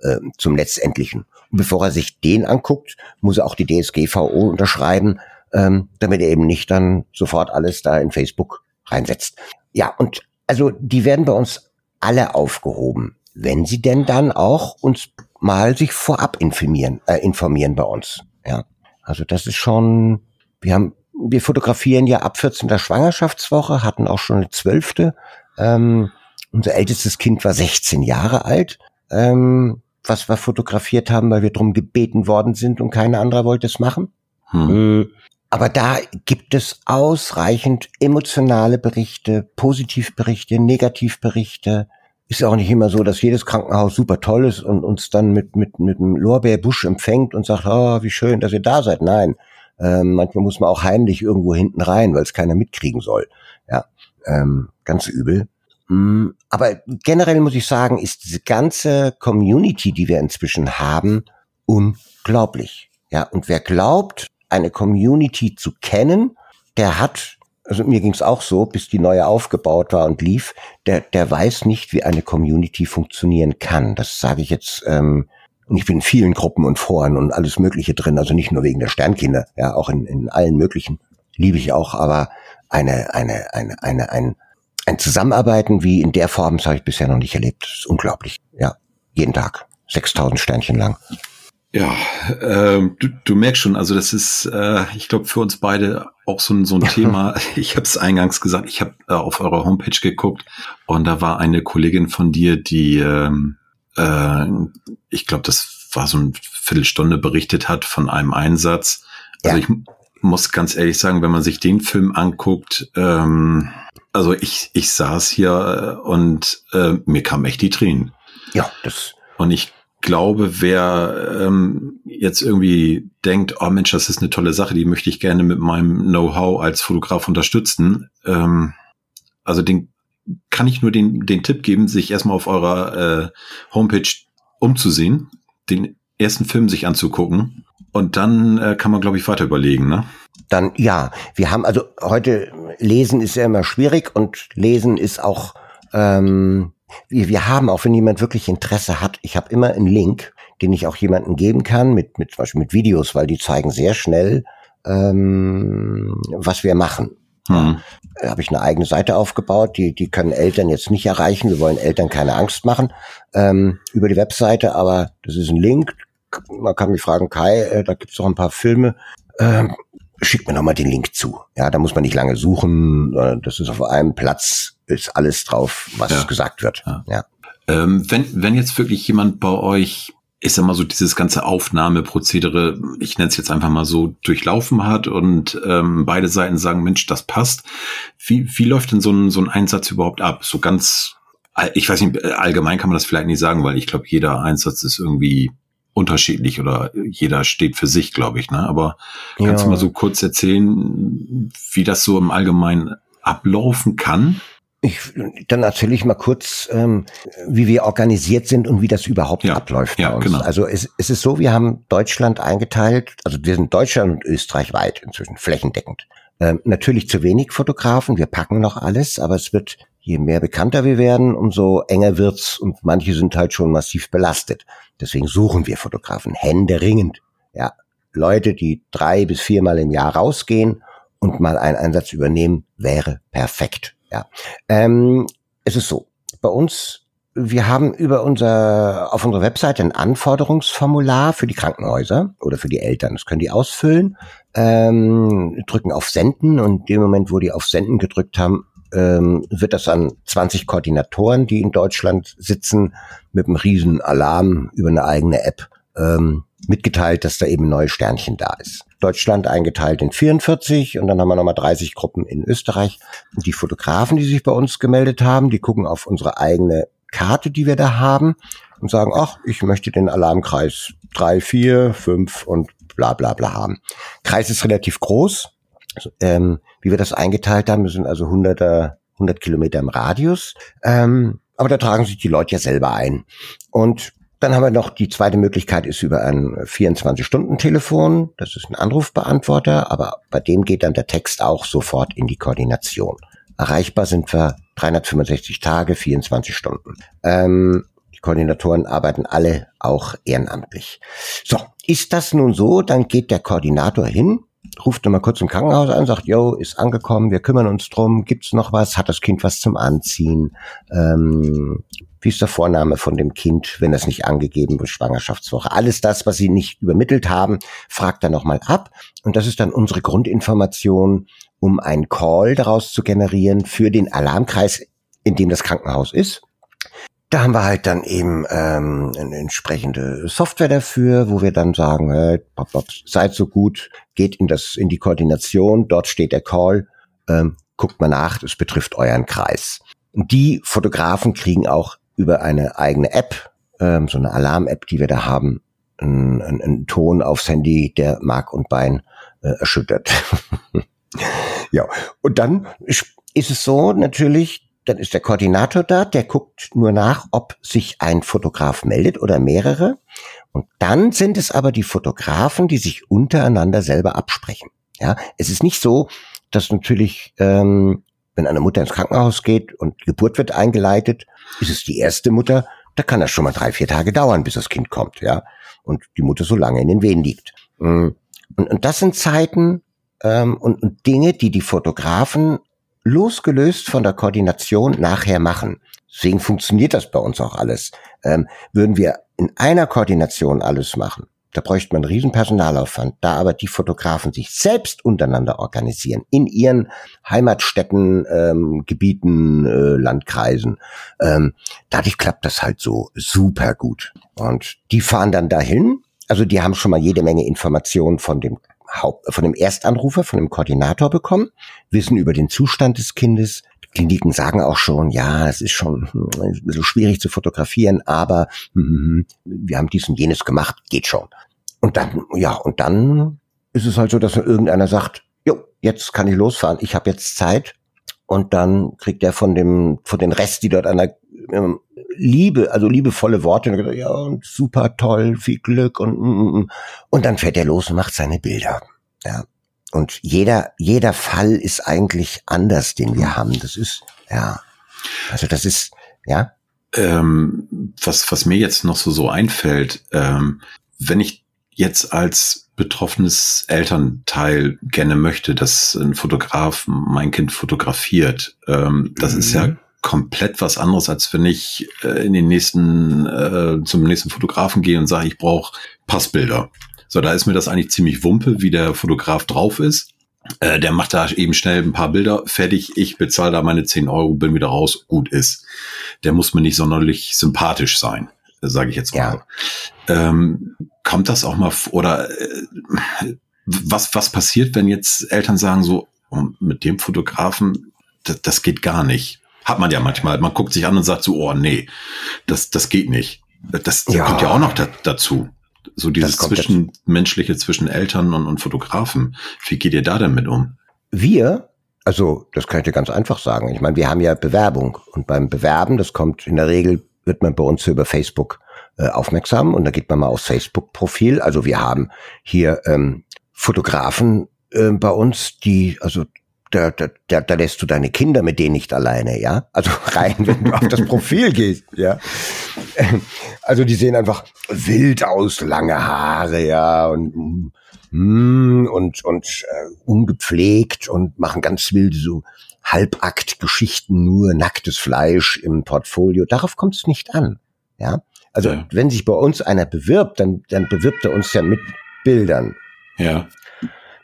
äh, zum letztendlichen. Und bevor er sich den anguckt, muss er auch die DSGVO unterschreiben, ähm, damit er eben nicht dann sofort alles da in Facebook reinsetzt. Ja, und also die werden bei uns alle aufgehoben, wenn sie denn dann auch uns mal sich vorab informieren, äh, informieren bei uns. Ja, also das ist schon, wir haben, wir fotografieren ja ab 14. Schwangerschaftswoche, hatten auch schon eine zwölfte. Ähm, unser ältestes Kind war 16 Jahre alt, ähm, was wir fotografiert haben, weil wir drum gebeten worden sind und keiner anderer wollte es machen. Hm. Mm, Aber da gibt es ausreichend emotionale Berichte, Positivberichte, Negativberichte. Ist auch nicht immer so, dass jedes Krankenhaus super toll ist und uns dann mit, mit, mit einem Lorbeerbusch empfängt und sagt, oh, wie schön, dass ihr da seid. Nein, ähm, manchmal muss man auch heimlich irgendwo hinten rein, weil es keiner mitkriegen soll. Ja, ähm, ganz übel. Mm, Aber generell muss ich sagen, ist diese ganze Community, die wir inzwischen haben, unglaublich. Ja, und wer glaubt, eine Community zu kennen, der hat also mir ging's auch so, bis die neue aufgebaut war und lief, der, der weiß nicht, wie eine Community funktionieren kann. Das sage ich jetzt, ähm, und ich bin in vielen Gruppen und Foren und alles Mögliche drin, also nicht nur wegen der Sternkinder, ja, auch in, in allen möglichen liebe ich auch, aber eine, eine, eine, eine, ein, ein Zusammenarbeiten wie in der Form, das habe ich bisher noch nicht erlebt. Das ist unglaublich. Ja, jeden Tag. 6000 Sternchen lang. Ja, ähm, du, du merkst schon, also das ist, äh, ich glaube, für uns beide auch so ein, so ein Thema. Ich habe es eingangs gesagt, ich habe äh, auf eurer Homepage geguckt und da war eine Kollegin von dir, die, ähm, äh, ich glaube, das war so ein Viertelstunde berichtet hat von einem Einsatz. Also ja. ich muss ganz ehrlich sagen, wenn man sich den Film anguckt, ähm, also ich, ich saß hier äh, und äh, mir kam echt die Tränen. Ja, das. Und ich glaube, wer ähm, jetzt irgendwie denkt, oh Mensch, das ist eine tolle Sache, die möchte ich gerne mit meinem Know-how als Fotograf unterstützen, ähm, also den kann ich nur den, den Tipp geben, sich erstmal auf eurer äh, Homepage umzusehen, den ersten Film sich anzugucken und dann äh, kann man, glaube ich, weiter überlegen, ne? Dann ja, wir haben also heute lesen ist ja immer schwierig und lesen ist auch ähm, wir, wir haben, auch wenn jemand wirklich Interesse hat, ich habe immer einen Link, den ich auch jemandem geben kann, mit, mit zum Beispiel mit Videos, weil die zeigen sehr schnell, ähm, was wir machen. Hm. Da habe ich eine eigene Seite aufgebaut, die, die können Eltern jetzt nicht erreichen. Wir wollen Eltern keine Angst machen ähm, über die Webseite, aber das ist ein Link. Man kann mich fragen, Kai, äh, da gibt's doch ein paar Filme. Ähm, schick mir nochmal den Link zu. Ja, da muss man nicht lange suchen. Äh, das ist auf einem Platz ist alles drauf, was ja. gesagt wird. Ja. ja. Ähm, wenn, wenn jetzt wirklich jemand bei euch, ist sag mal so dieses ganze Aufnahmeprozedere, ich nenne es jetzt einfach mal so, durchlaufen hat und ähm, beide Seiten sagen, Mensch, das passt. Wie, wie läuft denn so ein, so ein Einsatz überhaupt ab? So ganz, ich weiß nicht, allgemein kann man das vielleicht nicht sagen, weil ich glaube, jeder Einsatz ist irgendwie unterschiedlich oder jeder steht für sich, glaube ich. Ne? Aber kannst ja. du mal so kurz erzählen, wie das so im Allgemeinen ablaufen kann? Ich, dann erzähle ich mal kurz, ähm, wie wir organisiert sind und wie das überhaupt ja, abläuft ja, bei uns. Genau. Also es, es ist so, wir haben Deutschland eingeteilt, also wir sind Deutschland und Österreich weit inzwischen, flächendeckend. Ähm, natürlich zu wenig Fotografen, wir packen noch alles, aber es wird, je mehr bekannter wir werden, umso enger wird's und manche sind halt schon massiv belastet. Deswegen suchen wir Fotografen, händeringend. Ja, Leute, die drei bis viermal im Jahr rausgehen und mal einen Einsatz übernehmen, wäre perfekt. Ja, ähm, es ist so. Bei uns wir haben über unser, auf unserer Webseite ein Anforderungsformular für die Krankenhäuser oder für die Eltern. Das können die ausfüllen, ähm, drücken auf Senden und dem Moment, wo die auf Senden gedrückt haben, ähm, wird das an 20 Koordinatoren, die in Deutschland sitzen, mit einem riesen Alarm über eine eigene App ähm, mitgeteilt, dass da eben neue Sternchen da ist. Deutschland eingeteilt in 44 und dann haben wir nochmal 30 Gruppen in Österreich. Und die Fotografen, die sich bei uns gemeldet haben, die gucken auf unsere eigene Karte, die wir da haben und sagen, ach, ich möchte den Alarmkreis drei, vier, fünf und bla bla bla haben. Kreis ist relativ groß. Also, ähm, wie wir das eingeteilt haben, sind also 100, 100 Kilometer im Radius. Ähm, aber da tragen sich die Leute ja selber ein. Und dann haben wir noch die zweite Möglichkeit ist über ein 24-Stunden-Telefon. Das ist ein Anrufbeantworter, aber bei dem geht dann der Text auch sofort in die Koordination. Erreichbar sind wir 365 Tage, 24 Stunden. Ähm, die Koordinatoren arbeiten alle auch ehrenamtlich. So, ist das nun so, dann geht der Koordinator hin, ruft nochmal kurz im Krankenhaus an, sagt, yo, ist angekommen, wir kümmern uns drum, gibt's noch was, hat das Kind was zum Anziehen, ähm, wie ist der Vorname von dem Kind, wenn das nicht angegeben wird, Schwangerschaftswoche. Alles das, was Sie nicht übermittelt haben, fragt er nochmal ab. Und das ist dann unsere Grundinformation, um einen Call daraus zu generieren für den Alarmkreis, in dem das Krankenhaus ist. Da haben wir halt dann eben ähm, eine entsprechende Software dafür, wo wir dann sagen, hey, pop, seid so gut, geht in das in die Koordination, dort steht der Call, ähm, guckt mal nach, es betrifft euren Kreis. Und die Fotografen kriegen auch über eine eigene App, ähm, so eine Alarm-App, die wir da haben, einen, einen Ton aufs Handy, der Mark und Bein äh, erschüttert. ja, und dann ist es so natürlich, dann ist der Koordinator da, der guckt nur nach, ob sich ein Fotograf meldet oder mehrere. Und dann sind es aber die Fotografen, die sich untereinander selber absprechen. Ja, es ist nicht so, dass natürlich, ähm, wenn eine Mutter ins Krankenhaus geht und Geburt wird eingeleitet, ist es die erste Mutter, da kann das schon mal drei, vier Tage dauern, bis das Kind kommt, ja. Und die Mutter so lange in den Wehen liegt. Mm. Und, und das sind Zeiten ähm, und, und Dinge, die die Fotografen losgelöst von der Koordination nachher machen. Deswegen funktioniert das bei uns auch alles. Ähm, würden wir in einer Koordination alles machen, da bräuchte man einen riesen Personalaufwand. Da aber die Fotografen sich selbst untereinander organisieren, in ihren Heimatstädten, ähm, Gebieten, äh, Landkreisen, ähm, dadurch klappt das halt so super gut. Und die fahren dann dahin. Also die haben schon mal jede Menge Informationen von dem Haupt, von dem Erstanrufer, von dem Koordinator bekommen, wissen über den Zustand des Kindes, Kliniken sagen auch schon, ja, es ist schon hm, ein bisschen schwierig zu fotografieren, aber hm, wir haben dies und jenes gemacht, geht schon. Und dann, ja, und dann ist es halt so, dass irgendeiner sagt, jo, jetzt kann ich losfahren, ich habe jetzt Zeit. Und dann kriegt er von dem, von den Rest, die dort an der ähm, Liebe, also liebevolle Worte, und gesagt, ja, und super toll, viel Glück und, und, und dann fährt er los und macht seine Bilder. Ja. Und jeder, jeder Fall ist eigentlich anders, den wir haben. Das ist, ja. Also das ist, ja. Ähm, was, was mir jetzt noch so, so einfällt, ähm, wenn ich jetzt als betroffenes Elternteil gerne möchte, dass ein Fotograf mein Kind fotografiert, ähm, das mhm. ist ja mhm. komplett was anderes, als wenn ich äh, in den nächsten, äh, zum nächsten Fotografen gehe und sage, ich brauche Passbilder. So, da ist mir das eigentlich ziemlich wumpe, wie der Fotograf drauf ist. Äh, der macht da eben schnell ein paar Bilder fertig. Ich bezahle da meine 10 Euro, bin wieder raus, gut ist. Der muss mir nicht sonderlich sympathisch sein, sage ich jetzt mal. Ja. Ähm, kommt das auch mal oder äh, was, was passiert, wenn jetzt Eltern sagen so, oh, mit dem Fotografen, das, das geht gar nicht. Hat man ja manchmal. Man guckt sich an und sagt so, oh nee, das, das geht nicht. Das, das ja. kommt ja auch noch da, dazu. So dieses Zwischenmenschliche zwischen Eltern und, und Fotografen. Wie geht ihr da denn mit um? Wir, also das kann ich dir ganz einfach sagen. Ich meine, wir haben ja Bewerbung und beim Bewerben, das kommt in der Regel, wird man bei uns über Facebook äh, aufmerksam und da geht man mal aufs Facebook-Profil. Also wir haben hier ähm, Fotografen äh, bei uns, die, also da, da, da, da lässt du deine Kinder mit denen nicht alleine, ja? Also rein, wenn du auf das Profil gehst, ja. Also die sehen einfach wild aus, lange Haare, ja, und mm, und und äh, ungepflegt und machen ganz wilde so Halbakt-Geschichten, nur nacktes Fleisch im Portfolio. Darauf kommt es nicht an, ja. Also ja. wenn sich bei uns einer bewirbt, dann dann bewirbt er uns ja mit Bildern. Ja.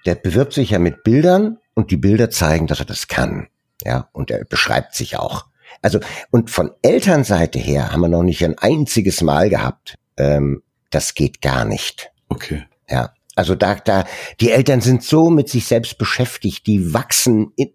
Der bewirbt sich ja mit Bildern und die Bilder zeigen, dass er das kann. Ja, und er beschreibt sich auch. Also, und von Elternseite her haben wir noch nicht ein einziges Mal gehabt. Ähm, das geht gar nicht. Okay. Ja. Also da, da, die Eltern sind so mit sich selbst beschäftigt, die wachsen in,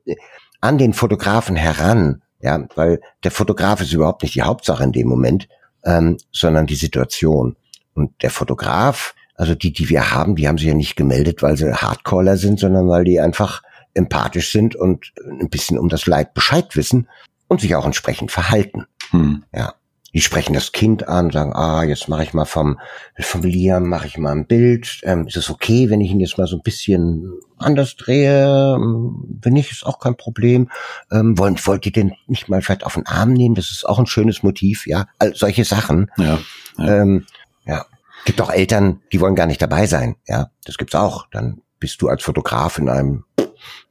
an den Fotografen heran, ja, weil der Fotograf ist überhaupt nicht die Hauptsache in dem Moment, ähm, sondern die Situation. Und der Fotograf, also die, die wir haben, die haben sich ja nicht gemeldet, weil sie Hardcaller sind, sondern weil die einfach empathisch sind und ein bisschen um das Leid Bescheid wissen und sich auch entsprechend verhalten. Hm. Ja. Die sprechen das Kind an, sagen, ah, jetzt mache ich mal vom, vom Liam, mache ich mal ein Bild. Ähm, ist es okay, wenn ich ihn jetzt mal so ein bisschen anders drehe? Ähm, wenn nicht, ist auch kein Problem. Ähm, wollt, wollt ihr den nicht mal vielleicht auf den Arm nehmen? Das ist auch ein schönes Motiv, ja. All solche Sachen. Ja. Ja. Ähm, ja. Gibt auch Eltern, die wollen gar nicht dabei sein, ja. Das gibt's auch. Dann bist du als Fotograf in einem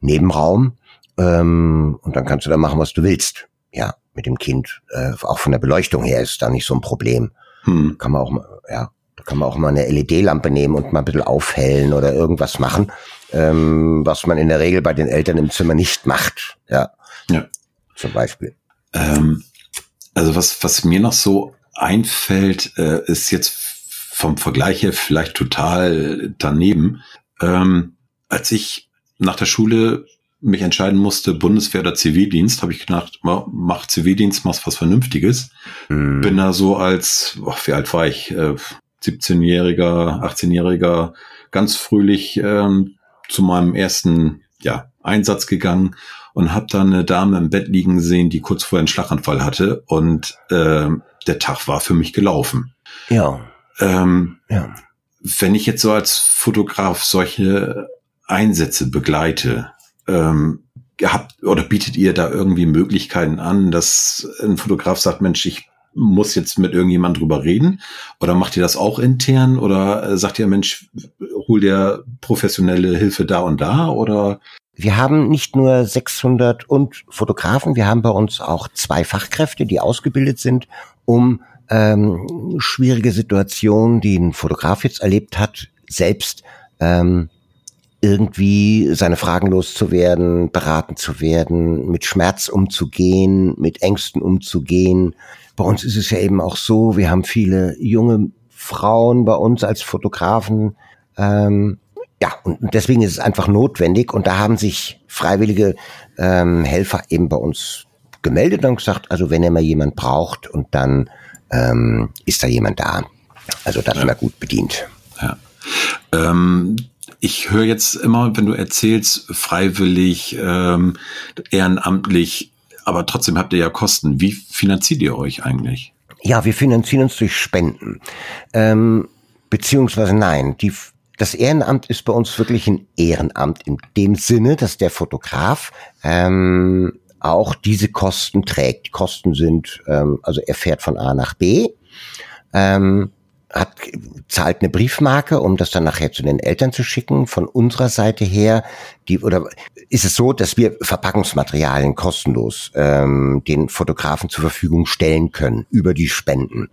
Nebenraum ähm, und dann kannst du da machen, was du willst. Ja, mit dem Kind. Äh, auch von der Beleuchtung her ist da nicht so ein Problem. Hm. Kann man auch mal, ja, da kann man auch mal eine LED-Lampe nehmen und mal ein bisschen aufhellen oder irgendwas machen, ähm, was man in der Regel bei den Eltern im Zimmer nicht macht. Ja. Ja. Zum Beispiel. Ähm, also was, was mir noch so einfällt, äh, ist jetzt vom Vergleich her vielleicht total daneben. Ähm, als ich nach der Schule mich entscheiden musste, Bundeswehr oder Zivildienst, habe ich gedacht, mach Zivildienst, mach was Vernünftiges. Mhm. Bin da so als, oh, wie alt war ich? Äh, 17-Jähriger, 18-Jähriger, ganz fröhlich ähm, zu meinem ersten ja, Einsatz gegangen und habe dann eine Dame im Bett liegen sehen, die kurz vorher einen Schlaganfall hatte und äh, der Tag war für mich gelaufen. Ja. Ähm, ja. Wenn ich jetzt so als Fotograf solche Einsätze begleite, ähm, habt oder bietet ihr da irgendwie Möglichkeiten an, dass ein Fotograf sagt, Mensch, ich muss jetzt mit irgendjemand drüber reden? Oder macht ihr das auch intern? Oder äh, sagt ihr, Mensch, hol dir professionelle Hilfe da und da? Oder? Wir haben nicht nur 600 und Fotografen, wir haben bei uns auch zwei Fachkräfte, die ausgebildet sind, um ähm, schwierige Situationen, die ein Fotograf jetzt erlebt hat, selbst ähm, irgendwie seine Fragen loszuwerden, beraten zu werden, mit Schmerz umzugehen, mit Ängsten umzugehen. Bei uns ist es ja eben auch so, wir haben viele junge Frauen bei uns als Fotografen. Ähm, ja, und deswegen ist es einfach notwendig. Und da haben sich freiwillige ähm, Helfer eben bei uns gemeldet und gesagt, also wenn ihr mal jemand braucht und dann ähm, ist da jemand da. Also ja. sind wir gut bedient. Ja. Ähm, ich höre jetzt immer, wenn du erzählst, freiwillig, ähm, ehrenamtlich, aber trotzdem habt ihr ja Kosten. Wie finanziert ihr euch eigentlich? Ja, wir finanzieren uns durch Spenden. Ähm, beziehungsweise nein, die, das Ehrenamt ist bei uns wirklich ein Ehrenamt in dem Sinne, dass der Fotograf ähm, auch diese Kosten trägt. Die Kosten sind, ähm, also er fährt von A nach B. Ähm, hat, zahlt eine Briefmarke, um das dann nachher zu den Eltern zu schicken. Von unserer Seite her, die, oder ist es so, dass wir Verpackungsmaterialien kostenlos ähm, den Fotografen zur Verfügung stellen können über die Spenden.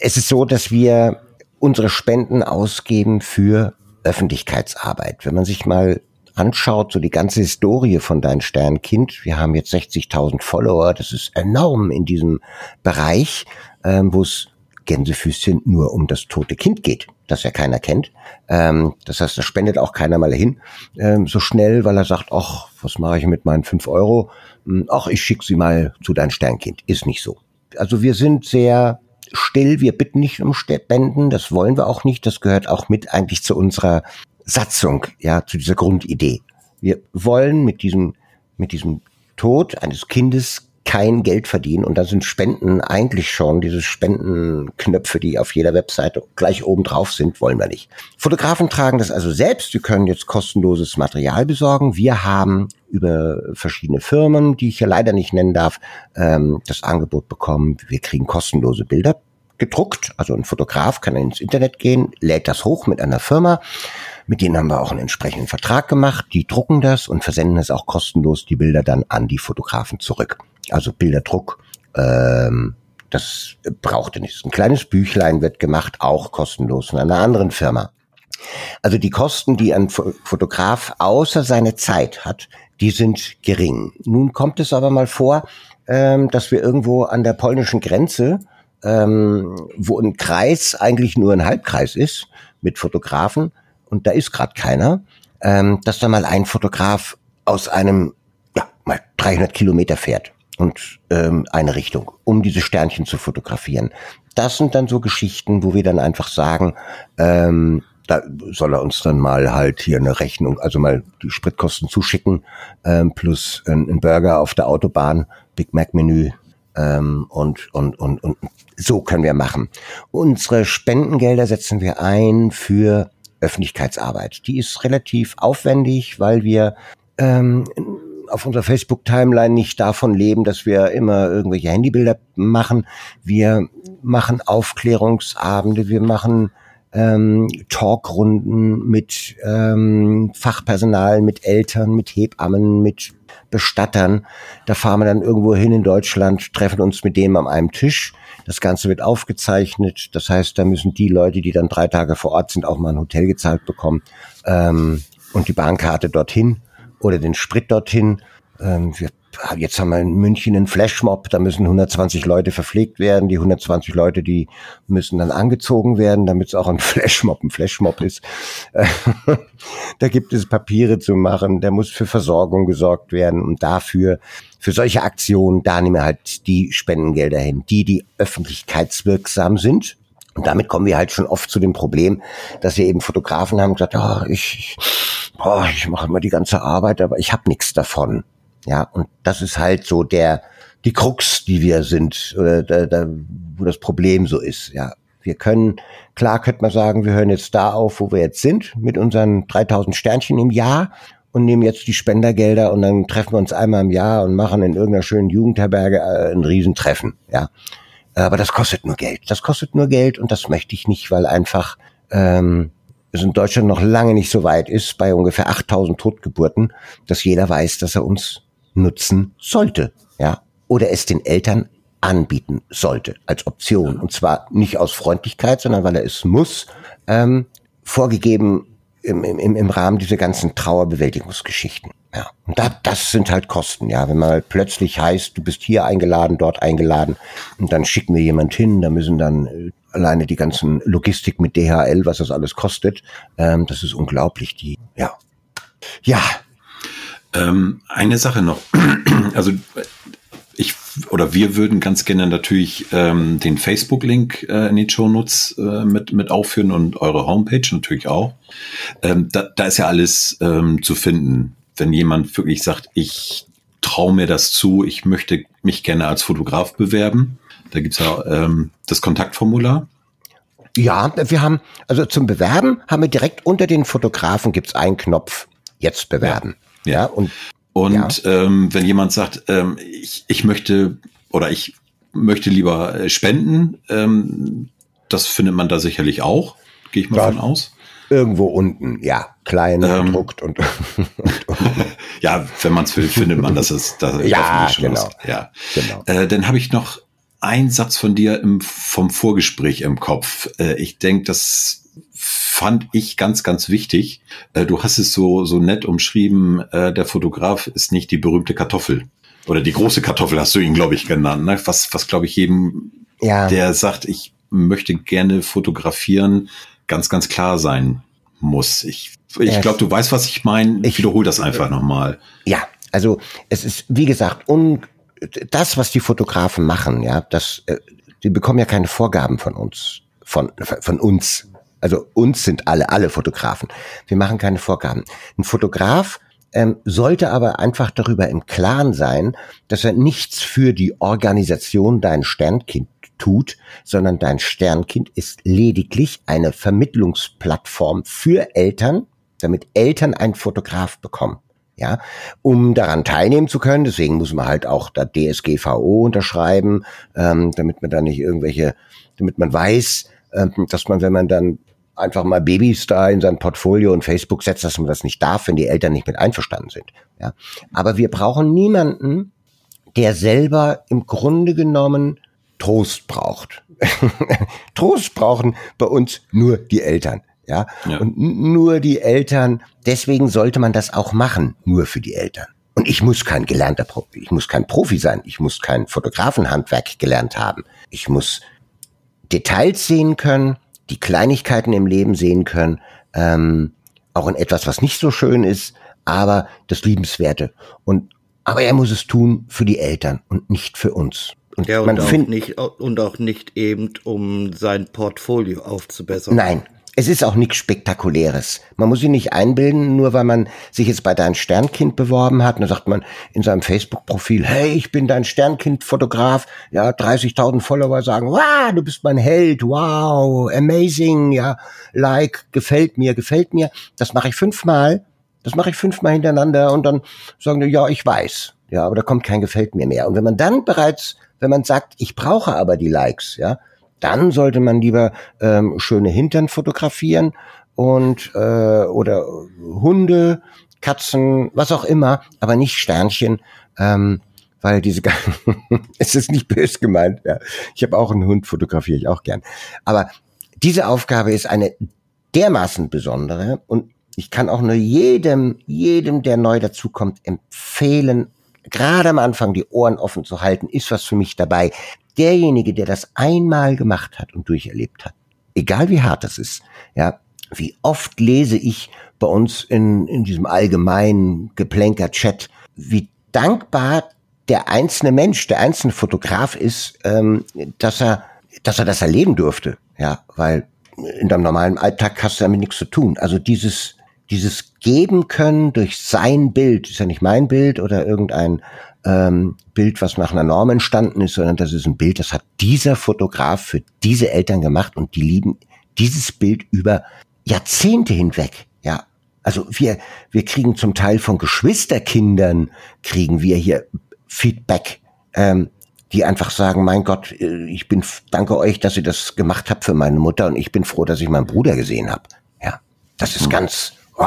Es ist so, dass wir unsere Spenden ausgeben für Öffentlichkeitsarbeit. Wenn man sich mal anschaut, so die ganze Historie von Dein Sternkind, wir haben jetzt 60.000 Follower, das ist enorm in diesem Bereich, ähm, wo es Gänsefüßchen nur um das tote Kind geht, das ja keiner kennt. Ähm, das heißt, da spendet auch keiner mal hin ähm, so schnell, weil er sagt, ach, was mache ich mit meinen fünf Euro? Hm, ach, ich schicke sie mal zu dein Sternkind. Ist nicht so. Also wir sind sehr still, wir bitten nicht um Spenden, das wollen wir auch nicht. Das gehört auch mit eigentlich zu unserer Satzung, ja, zu dieser Grundidee. Wir wollen mit diesem, mit diesem Tod eines Kindes kein Geld verdienen und da sind Spenden eigentlich schon diese Spendenknöpfe, die auf jeder Webseite gleich oben drauf sind, wollen wir nicht. Fotografen tragen das also selbst. Wir können jetzt kostenloses Material besorgen. Wir haben über verschiedene Firmen, die ich ja leider nicht nennen darf, ähm, das Angebot bekommen. Wir kriegen kostenlose Bilder gedruckt. Also ein Fotograf kann ins Internet gehen, lädt das hoch mit einer Firma. Mit denen haben wir auch einen entsprechenden Vertrag gemacht. Die drucken das und versenden es auch kostenlos die Bilder dann an die Fotografen zurück also Bilderdruck. Ähm, das brauchte nichts. Ein kleines Büchlein wird gemacht, auch kostenlos von einer anderen Firma. Also die Kosten, die ein Fotograf außer seine Zeit hat, die sind gering. Nun kommt es aber mal vor, ähm, dass wir irgendwo an der polnischen Grenze, ähm, wo ein Kreis eigentlich nur ein Halbkreis ist mit Fotografen und da ist gerade keiner, ähm, dass da mal ein Fotograf aus einem ja mal 300 Kilometer fährt und ähm, eine Richtung, um diese Sternchen zu fotografieren. Das sind dann so Geschichten, wo wir dann einfach sagen, ähm, da soll er uns dann mal halt hier eine Rechnung, also mal die Spritkosten zuschicken, ähm, plus ein, Burger auf der Autobahn, Big Mac Menü ähm, und, und, und, und so können wir machen. Unsere Spendengelder setzen wir ein für Öffentlichkeitsarbeit. Die ist relativ aufwendig, weil wir ähm, auf unserer Facebook-Timeline nicht davon leben, dass wir immer irgendwelche Handybilder machen. Wir machen Aufklärungsabende, wir machen ähm, Talkrunden mit ähm, Fachpersonal, mit Eltern, mit Hebammen, mit Bestattern. Da fahren wir dann irgendwo hin in Deutschland, treffen uns mit dem an einem Tisch. Das Ganze wird aufgezeichnet. Das heißt, da müssen die Leute, die dann drei Tage vor Ort sind, auch mal ein Hotel gezahlt bekommen ähm, und die Bahnkarte dorthin oder den Sprit dorthin. Ähm, wir, jetzt haben wir in München einen Flashmob, da müssen 120 Leute verpflegt werden. Die 120 Leute, die müssen dann angezogen werden, damit es auch ein Flashmob ein Flashmob ist. da gibt es Papiere zu machen, da muss für Versorgung gesorgt werden und dafür, für solche Aktionen, da nehmen wir halt die Spendengelder hin, die, die öffentlichkeitswirksam sind. Und damit kommen wir halt schon oft zu dem Problem, dass wir eben Fotografen haben gesagt, oh, ich, boah, ich mache immer die ganze Arbeit, aber ich habe nichts davon. Ja, und das ist halt so der die Krux, die wir sind, oder da, da, wo das Problem so ist. Ja, wir können, klar könnte man sagen, wir hören jetzt da auf, wo wir jetzt sind, mit unseren 3000 Sternchen im Jahr und nehmen jetzt die Spendergelder und dann treffen wir uns einmal im Jahr und machen in irgendeiner schönen Jugendherberge äh, ein Riesentreffen, ja. Aber das kostet nur Geld. Das kostet nur Geld und das möchte ich nicht, weil einfach ähm, es in Deutschland noch lange nicht so weit ist, bei ungefähr 8000 Totgeburten, dass jeder weiß, dass er uns nutzen sollte, ja. Oder es den Eltern anbieten sollte als Option. Und zwar nicht aus Freundlichkeit, sondern weil er es muss, ähm, vorgegeben im, im, im Rahmen dieser ganzen Trauerbewältigungsgeschichten. Ja. Und da, das sind halt Kosten, ja. Wenn man halt plötzlich heißt, du bist hier eingeladen, dort eingeladen und dann schicken wir jemand hin, da müssen dann äh, alleine die ganzen Logistik mit DHL, was das alles kostet, ähm, das ist unglaublich, die, ja. Ja. Ähm, eine Sache noch. also ich oder wir würden ganz gerne natürlich ähm, den Facebook-Link äh, in den Shownotes äh, mit, mit aufführen und eure Homepage natürlich auch. Ähm, da, da ist ja alles ähm, zu finden. Wenn jemand wirklich sagt, ich traue mir das zu, ich möchte mich gerne als Fotograf bewerben, da gibt's ja ähm, das Kontaktformular. Ja, wir haben, also zum Bewerben haben wir direkt unter den Fotografen gibt's einen Knopf, jetzt bewerben. Ja, ja und und ja. ähm, wenn jemand sagt, ähm, ich, ich möchte oder ich möchte lieber äh, spenden, ähm, das findet man da sicherlich auch, gehe ich mal da von aus. Irgendwo unten, ja, klein ähm, gedruckt und, und, und ja, wenn man es will, findet man das ist da ja genau, ja genau. Äh, dann habe ich noch einen Satz von dir im, vom Vorgespräch im Kopf. Äh, ich denke, das fand ich ganz, ganz wichtig. Äh, du hast es so, so nett umschrieben, äh, der Fotograf ist nicht die berühmte Kartoffel. Oder die große Kartoffel hast du ihn, glaube ich, genannt. Ne? Was, was glaube ich, jedem, ja. der sagt, ich möchte gerne fotografieren, ganz, ganz klar sein muss. Ich, ich glaube, du weißt, was ich meine. Ich wiederhole das einfach nochmal. Ja, also es ist, wie gesagt, un, das, was die Fotografen machen, ja, das, äh, die bekommen ja keine Vorgaben von uns, von, von uns also uns sind alle, alle Fotografen. Wir machen keine Vorgaben. Ein Fotograf ähm, sollte aber einfach darüber im Klaren sein, dass er nichts für die Organisation dein Sternkind tut, sondern dein Sternkind ist lediglich eine Vermittlungsplattform für Eltern, damit Eltern einen Fotograf bekommen. Ja, um daran teilnehmen zu können, deswegen muss man halt auch da DSGVO unterschreiben, ähm, damit man da nicht irgendwelche, damit man weiß, ähm, dass man, wenn man dann einfach mal Babys da in sein Portfolio und Facebook setzt, dass man das nicht darf, wenn die Eltern nicht mit einverstanden sind. Ja. Aber wir brauchen niemanden, der selber im Grunde genommen Trost braucht. Trost brauchen bei uns nur die Eltern. Ja? ja. Und nur die Eltern, deswegen sollte man das auch machen, nur für die Eltern. Und ich muss kein gelernter Profi, ich muss kein Profi sein, ich muss kein Fotografenhandwerk gelernt haben. Ich muss Details sehen können, die Kleinigkeiten im Leben sehen können, ähm, auch in etwas, was nicht so schön ist, aber das Liebenswerte. Und aber er muss es tun für die Eltern und nicht für uns. Und ja, und, man auch nicht, und auch nicht eben, um sein Portfolio aufzubessern. Nein, es ist auch nichts Spektakuläres. Man muss sich nicht einbilden, nur weil man sich jetzt bei deinem Sternkind beworben hat. Und dann sagt man in seinem Facebook-Profil, hey, ich bin dein Sternkind-Fotograf. Ja, 30.000 Follower sagen, wow, du bist mein Held, wow, amazing, ja, like, gefällt mir, gefällt mir. Das mache ich fünfmal. Das mache ich fünfmal hintereinander und dann sagen die, ja, ich weiß. Ja, aber da kommt kein gefällt mir mehr. Und wenn man dann bereits, wenn man sagt, ich brauche aber die Likes, ja, dann sollte man lieber ähm, schöne Hintern fotografieren und äh, oder Hunde, Katzen, was auch immer, aber nicht Sternchen, ähm, weil diese es ist nicht bös gemeint. Ja. Ich habe auch einen Hund, fotografiere ich auch gern. Aber diese Aufgabe ist eine dermaßen besondere und ich kann auch nur jedem, jedem, der neu dazukommt, empfehlen, gerade am Anfang die Ohren offen zu halten, ist was für mich dabei derjenige, der das einmal gemacht hat und durcherlebt hat, egal wie hart das ist, ja, wie oft lese ich bei uns in, in diesem allgemeinen Geplänker-Chat, wie dankbar der einzelne Mensch, der einzelne Fotograf ist, ähm, dass er, dass er das erleben durfte, ja, weil in deinem normalen Alltag hast du damit nichts zu tun. Also dieses, dieses geben können durch sein Bild, ist ja nicht mein Bild oder irgendein ähm, Bild, was nach einer Norm entstanden ist, sondern das ist ein Bild, das hat dieser Fotograf für diese Eltern gemacht und die lieben dieses Bild über Jahrzehnte hinweg. Ja, Also wir, wir kriegen zum Teil von Geschwisterkindern, kriegen wir hier Feedback, ähm, die einfach sagen, mein Gott, äh, ich bin, danke euch, dass ihr das gemacht habt für meine Mutter und ich bin froh, dass ich meinen Bruder gesehen habe. Ja, das ist ganz, oh,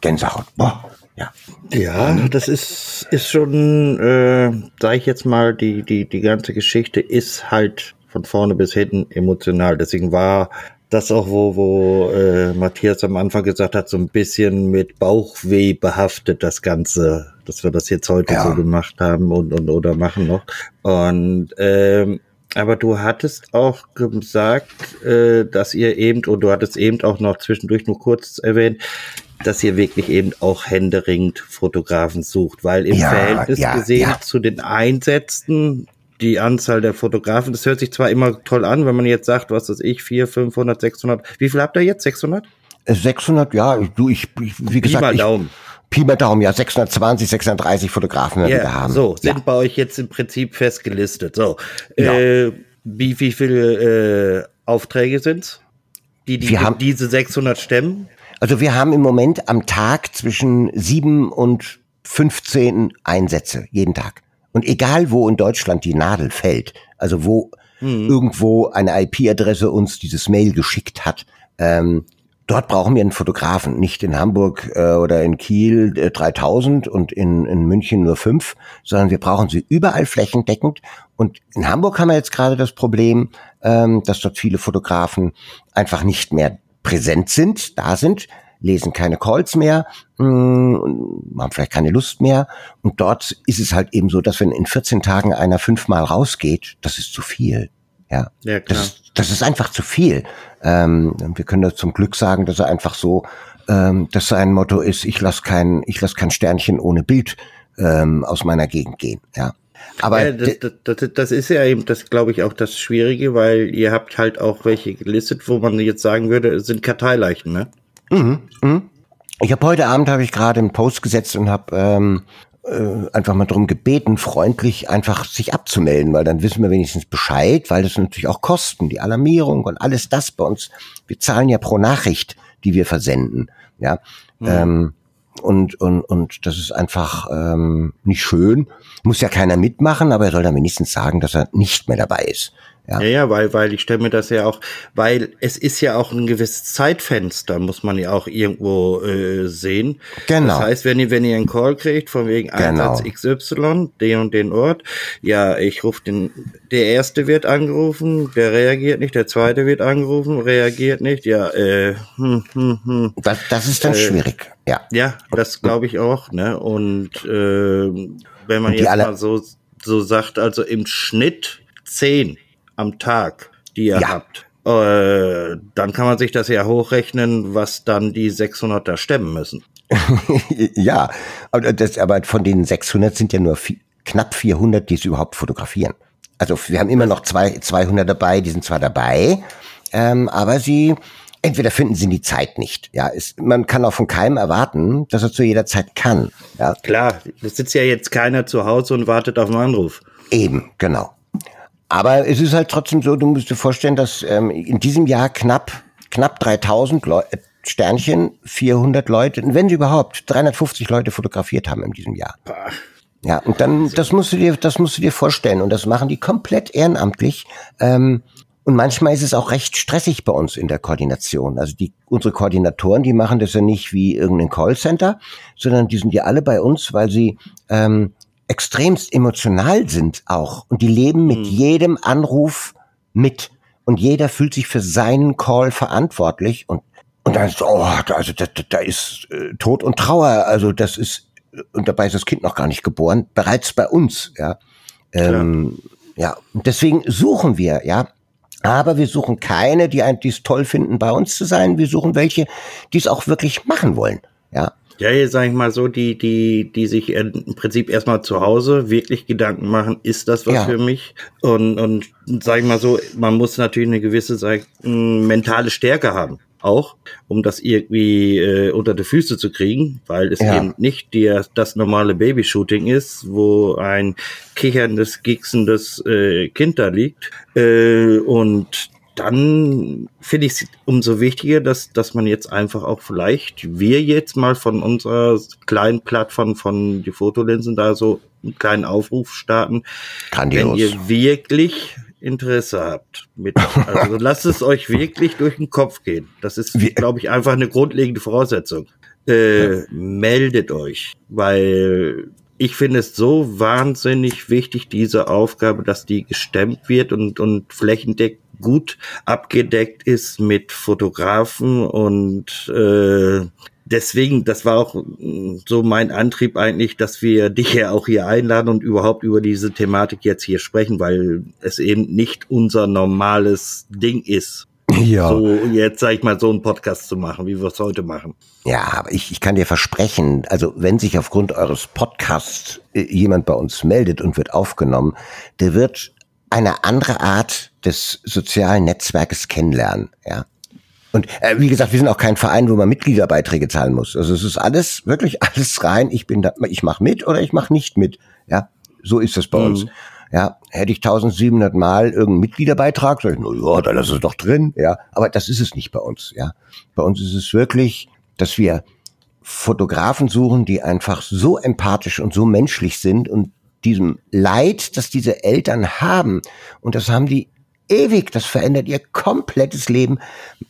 Gänsehaut. Oh, ja. Ja, das ist, ist schon, äh, sag ich jetzt mal, die, die, die ganze Geschichte ist halt von vorne bis hinten emotional. Deswegen war das auch, wo, wo äh, Matthias am Anfang gesagt hat, so ein bisschen mit Bauchweh behaftet, das Ganze, dass wir das jetzt heute ja. so gemacht haben und, und oder machen noch. Und ähm, aber du hattest auch gesagt, äh, dass ihr eben, und du hattest eben auch noch zwischendurch nur kurz erwähnt, dass ihr wirklich eben auch händeringend Fotografen sucht, weil im ja, Verhältnis ja, gesehen ja. zu den Einsätzen die Anzahl der Fotografen, das hört sich zwar immer toll an, wenn man jetzt sagt, was weiß ich, 400, 500, 600. Wie viel habt ihr jetzt? 600? 600, äh, ja, du, ich, ich wie gesagt, mal Daumen. Ich, Pi mal Daumen, ja, 620, 630 Fotografen werden yeah, wir haben. So, sind ja. bei euch jetzt im Prinzip festgelistet. So, ja. äh, wie, wie viele äh, Aufträge sind's? Die, die, haben, diese 600 stemmen? Also wir haben im Moment am Tag zwischen sieben und 15 Einsätze, jeden Tag. Und egal wo in Deutschland die Nadel fällt, also wo mhm. irgendwo eine IP-Adresse uns dieses Mail geschickt hat, ähm, dort brauchen wir einen Fotografen. Nicht in Hamburg äh, oder in Kiel äh, 3000 und in, in München nur fünf, sondern wir brauchen sie überall flächendeckend. Und in Hamburg haben wir jetzt gerade das Problem, ähm, dass dort viele Fotografen einfach nicht mehr präsent sind, da sind lesen keine Calls mehr, mh, hm, haben vielleicht keine Lust mehr. Und dort ist es halt eben so, dass wenn in 14 Tagen einer fünfmal rausgeht, das ist zu viel. Ja, ja klar. Das, das ist einfach zu viel. Ähm, wir können das zum Glück sagen, dass er einfach so, ähm, dass sein Motto ist, ich lasse kein, ich lasse kein Sternchen ohne Bild ähm, aus meiner Gegend gehen. Ja. Aber ja, das, das, das, das, ist ja eben, das glaube ich auch das Schwierige, weil ihr habt halt auch welche gelistet, wo man jetzt sagen würde, sind Karteileichen, ne? Mhm, mhm. Ich habe heute Abend habe ich gerade einen Post gesetzt und habe ähm, äh, einfach mal darum gebeten, freundlich einfach sich abzumelden, weil dann wissen wir wenigstens Bescheid, weil das natürlich auch Kosten, die Alarmierung und alles das bei uns. Wir zahlen ja pro Nachricht, die wir versenden, ja. Mhm. Ähm, und, und, und das ist einfach ähm, nicht schön. Muss ja keiner mitmachen, aber er soll dann wenigstens sagen, dass er nicht mehr dabei ist. Ja. ja, ja, weil, weil ich stelle mir das ja auch, weil es ist ja auch ein gewisses Zeitfenster, muss man ja auch irgendwo äh, sehen. Genau. Das heißt, wenn ihr, wenn ihr einen Call kriegt, von wegen genau. Einsatz XY, den und den Ort, ja, ich rufe den, der erste wird angerufen, der reagiert nicht, der zweite wird angerufen, reagiert nicht, ja, äh, hm, hm, hm. Das, das ist dann äh, schwierig, ja. Ja, das glaube ich auch, ne? Und äh, wenn man jetzt mal so, so sagt, also im Schnitt zehn am Tag, die ihr ja. habt, äh, dann kann man sich das ja hochrechnen, was dann die 600 da stemmen müssen. ja, aber, das, aber von den 600 sind ja nur viel, knapp 400, die es überhaupt fotografieren. Also wir haben immer noch zwei, 200 dabei, die sind zwar dabei, ähm, aber sie entweder finden sie die Zeit nicht. Ja, ist, man kann auch von keinem erwarten, dass er zu jeder Zeit kann. Ja. Klar, es sitzt ja jetzt keiner zu Hause und wartet auf einen Anruf. Eben, genau. Aber es ist halt trotzdem so, du musst dir vorstellen, dass ähm, in diesem Jahr knapp, knapp 3000 Leu äh, Sternchen, 400 Leute, wenn sie überhaupt 350 Leute fotografiert haben in diesem Jahr. Ja, und dann, das musst du dir, das musst du dir vorstellen. Und das machen die komplett ehrenamtlich. Ähm, und manchmal ist es auch recht stressig bei uns in der Koordination. Also die, unsere Koordinatoren, die machen das ja nicht wie irgendein Callcenter, sondern die sind ja alle bei uns, weil sie ähm, extremst emotional sind auch und die leben mit mhm. jedem Anruf mit und jeder fühlt sich für seinen Call verantwortlich und und dann ist oh, da, also da, da ist äh, Tod und Trauer, also das ist und dabei ist das Kind noch gar nicht geboren, bereits bei uns, ja. Ähm, ja, und deswegen suchen wir, ja, aber wir suchen keine, die es toll finden, bei uns zu sein. Wir suchen welche, die es auch wirklich machen wollen. Ja. Ja, jetzt sage ich mal so, die, die, die sich im Prinzip erstmal zu Hause wirklich Gedanken machen, ist das was ja. für mich? Und, und sage ich mal so, man muss natürlich eine gewisse sag, mentale Stärke haben, auch, um das irgendwie äh, unter die Füße zu kriegen, weil es ja. eben nicht die, das normale Babyshooting ist, wo ein kicherndes, gicksendes äh, Kind da liegt. Äh, und dann finde ich es umso wichtiger, dass, dass man jetzt einfach auch vielleicht, wir jetzt mal von unserer kleinen Plattform von die Fotolinsen da so einen kleinen Aufruf starten. Grandios. Wenn ihr wirklich Interesse habt, mit, also lasst es euch wirklich durch den Kopf gehen. Das ist, glaube ich, einfach eine grundlegende Voraussetzung. Äh. Meldet euch, weil ich finde es so wahnsinnig wichtig, diese Aufgabe, dass die gestemmt wird und, und flächendeckend gut abgedeckt ist mit Fotografen und äh, deswegen, das war auch mm, so mein Antrieb eigentlich, dass wir dich ja auch hier einladen und überhaupt über diese Thematik jetzt hier sprechen, weil es eben nicht unser normales Ding ist. Ja. So jetzt sag ich mal so einen Podcast zu machen, wie wir es heute machen. Ja, aber ich, ich kann dir versprechen, also wenn sich aufgrund eures Podcasts äh, jemand bei uns meldet und wird aufgenommen, der wird eine andere Art des sozialen Netzwerkes kennenlernen, ja. Und äh, wie gesagt, wir sind auch kein Verein, wo man Mitgliederbeiträge zahlen muss. Also es ist alles wirklich alles rein. Ich bin da, ich mache mit oder ich mache nicht mit. Ja, so ist es bei mhm. uns. Ja, hätte ich 1700 Mal irgendeinen Mitgliederbeitrag, sag ich, na ja, dann lass es doch drin. Ja, aber das ist es nicht bei uns. Ja, bei uns ist es wirklich, dass wir Fotografen suchen, die einfach so empathisch und so menschlich sind und diesem Leid, das diese Eltern haben, und das haben die ewig, das verändert ihr komplettes Leben,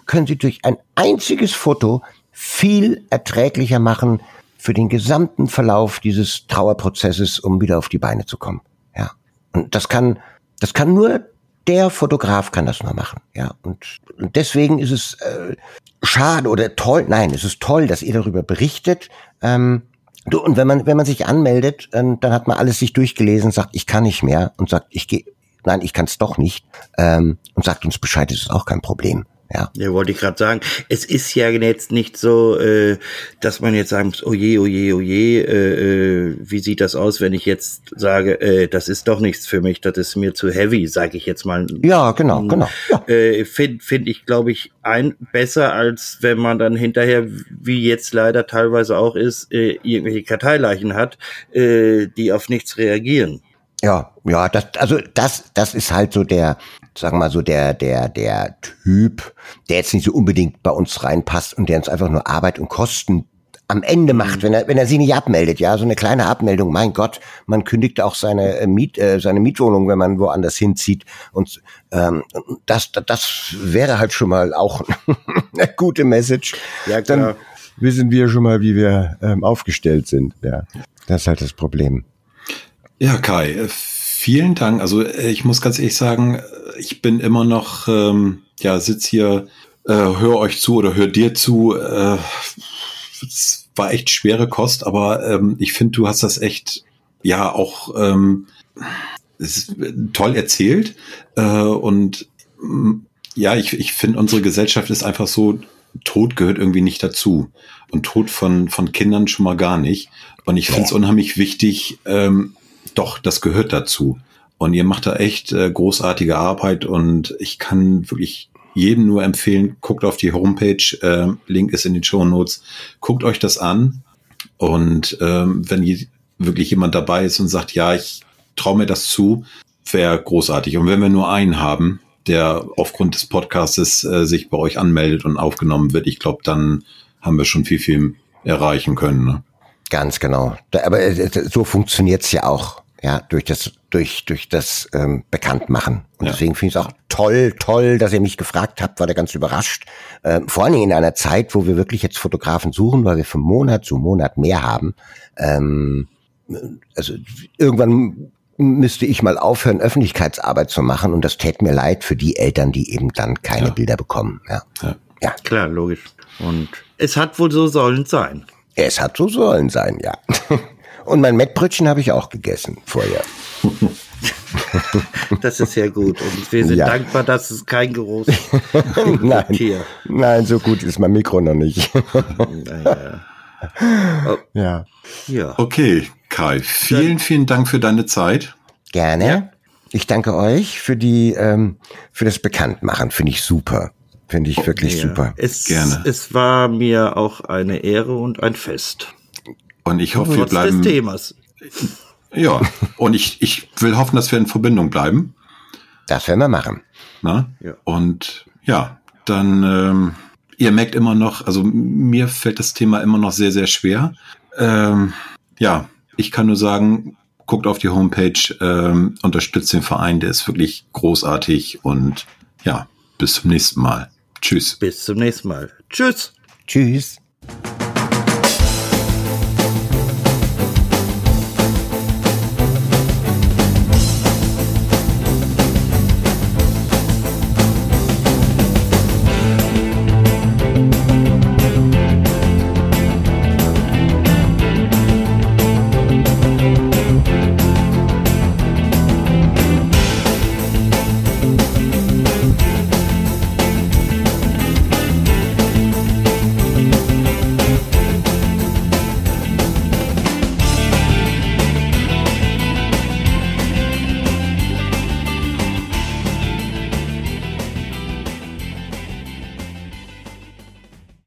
können sie durch ein einziges Foto viel erträglicher machen für den gesamten Verlauf dieses Trauerprozesses, um wieder auf die Beine zu kommen. Ja. Und das kann, das kann nur der Fotograf kann das nur machen. Ja. Und, und deswegen ist es äh, schade oder toll, nein, es ist toll, dass ihr darüber berichtet. Ähm, Du, und wenn man, wenn man sich anmeldet, dann, dann hat man alles sich durchgelesen, sagt, ich kann nicht mehr und sagt, ich gehe, nein, ich kann es doch nicht ähm, und sagt uns Bescheid, das ist auch kein Problem. Ja. ja, wollte ich gerade sagen. Es ist ja jetzt nicht so, äh, dass man jetzt sagen muss, oh je, oh je, oh je, äh, äh, wie sieht das aus, wenn ich jetzt sage, äh, das ist doch nichts für mich, das ist mir zu heavy, sage ich jetzt mal. Ja, genau, genau. Ja. Äh, Finde find ich, glaube ich, ein besser, als wenn man dann hinterher, wie jetzt leider teilweise auch ist, äh, irgendwelche Karteileichen hat, äh, die auf nichts reagieren. Ja, ja, das, also das, das ist halt so der, sagen wir mal so der, der, der Typ, der jetzt nicht so unbedingt bei uns reinpasst und der uns einfach nur Arbeit und Kosten am Ende mhm. macht, wenn er, wenn er sie nicht abmeldet, ja, so eine kleine Abmeldung, mein Gott, man kündigt auch seine äh, Miet, äh, seine Mietwohnung, wenn man woanders hinzieht und ähm, das, das wäre halt schon mal auch eine gute Message. Ja, klar. Dann wissen wir schon mal, wie wir ähm, aufgestellt sind, ja. Das ist halt das Problem. Ja, Kai, äh, vielen Dank. Also äh, ich muss ganz ehrlich sagen, ich bin immer noch, ähm, ja, sitz hier, äh, hör euch zu oder hör dir zu. Äh, es war echt schwere Kost, aber ähm, ich finde, du hast das echt, ja, auch ähm, toll erzählt. Äh, und mm, ja, ich, ich finde, unsere Gesellschaft ist einfach so, Tod gehört irgendwie nicht dazu. Und Tod von, von Kindern schon mal gar nicht. Und ich finde es unheimlich wichtig, ähm, doch, das gehört dazu. Und ihr macht da echt äh, großartige Arbeit und ich kann wirklich jedem nur empfehlen, guckt auf die Homepage, äh, Link ist in den Show Notes, guckt euch das an und ähm, wenn wirklich jemand dabei ist und sagt, ja, ich traue mir das zu, wäre großartig. Und wenn wir nur einen haben, der aufgrund des Podcastes äh, sich bei euch anmeldet und aufgenommen wird, ich glaube, dann haben wir schon viel, viel erreichen können. Ne? Ganz genau. Aber äh, so funktioniert's ja auch ja, durch das, durch, durch das ähm, Bekanntmachen. Und ja. deswegen finde ich es auch toll, toll, dass ihr mich gefragt habt, war da ganz überrascht. Ähm, vor allen Dingen in einer Zeit, wo wir wirklich jetzt Fotografen suchen, weil wir von Monat zu Monat mehr haben. Ähm, also irgendwann müsste ich mal aufhören, Öffentlichkeitsarbeit zu machen und das täte mir leid für die Eltern, die eben dann keine ja. Bilder bekommen. Ja. ja. ja. Klar, logisch. Und es hat wohl so sollen sein. Es hat so sollen sein, ja. Und mein Mettbrötchen habe ich auch gegessen vorher. Das ist sehr gut. Und wir sind ja. dankbar, dass es kein Geruch nein, hier. Nein, so gut ist mein Mikro noch nicht. naja. oh. Ja. ja. Okay, Kai, vielen, vielen Dank für deine Zeit. Gerne. Ja. Ich danke euch für die, ähm, für das Bekanntmachen. Finde ich super. Finde ich wirklich ja. super. Es, Gerne. Es war mir auch eine Ehre und ein Fest. Und ich hoffe, wir bleiben. Des Themas. Ja, und ich, ich will hoffen, dass wir in Verbindung bleiben. Das werden wir machen. Na? Ja. Und ja, dann, ähm, ihr merkt immer noch, also mir fällt das Thema immer noch sehr, sehr schwer. Ähm, ja, ich kann nur sagen, guckt auf die Homepage, ähm, unterstützt den Verein, der ist wirklich großartig und ja, bis zum nächsten Mal. Tschüss. Bis zum nächsten Mal. Tschüss. Tschüss.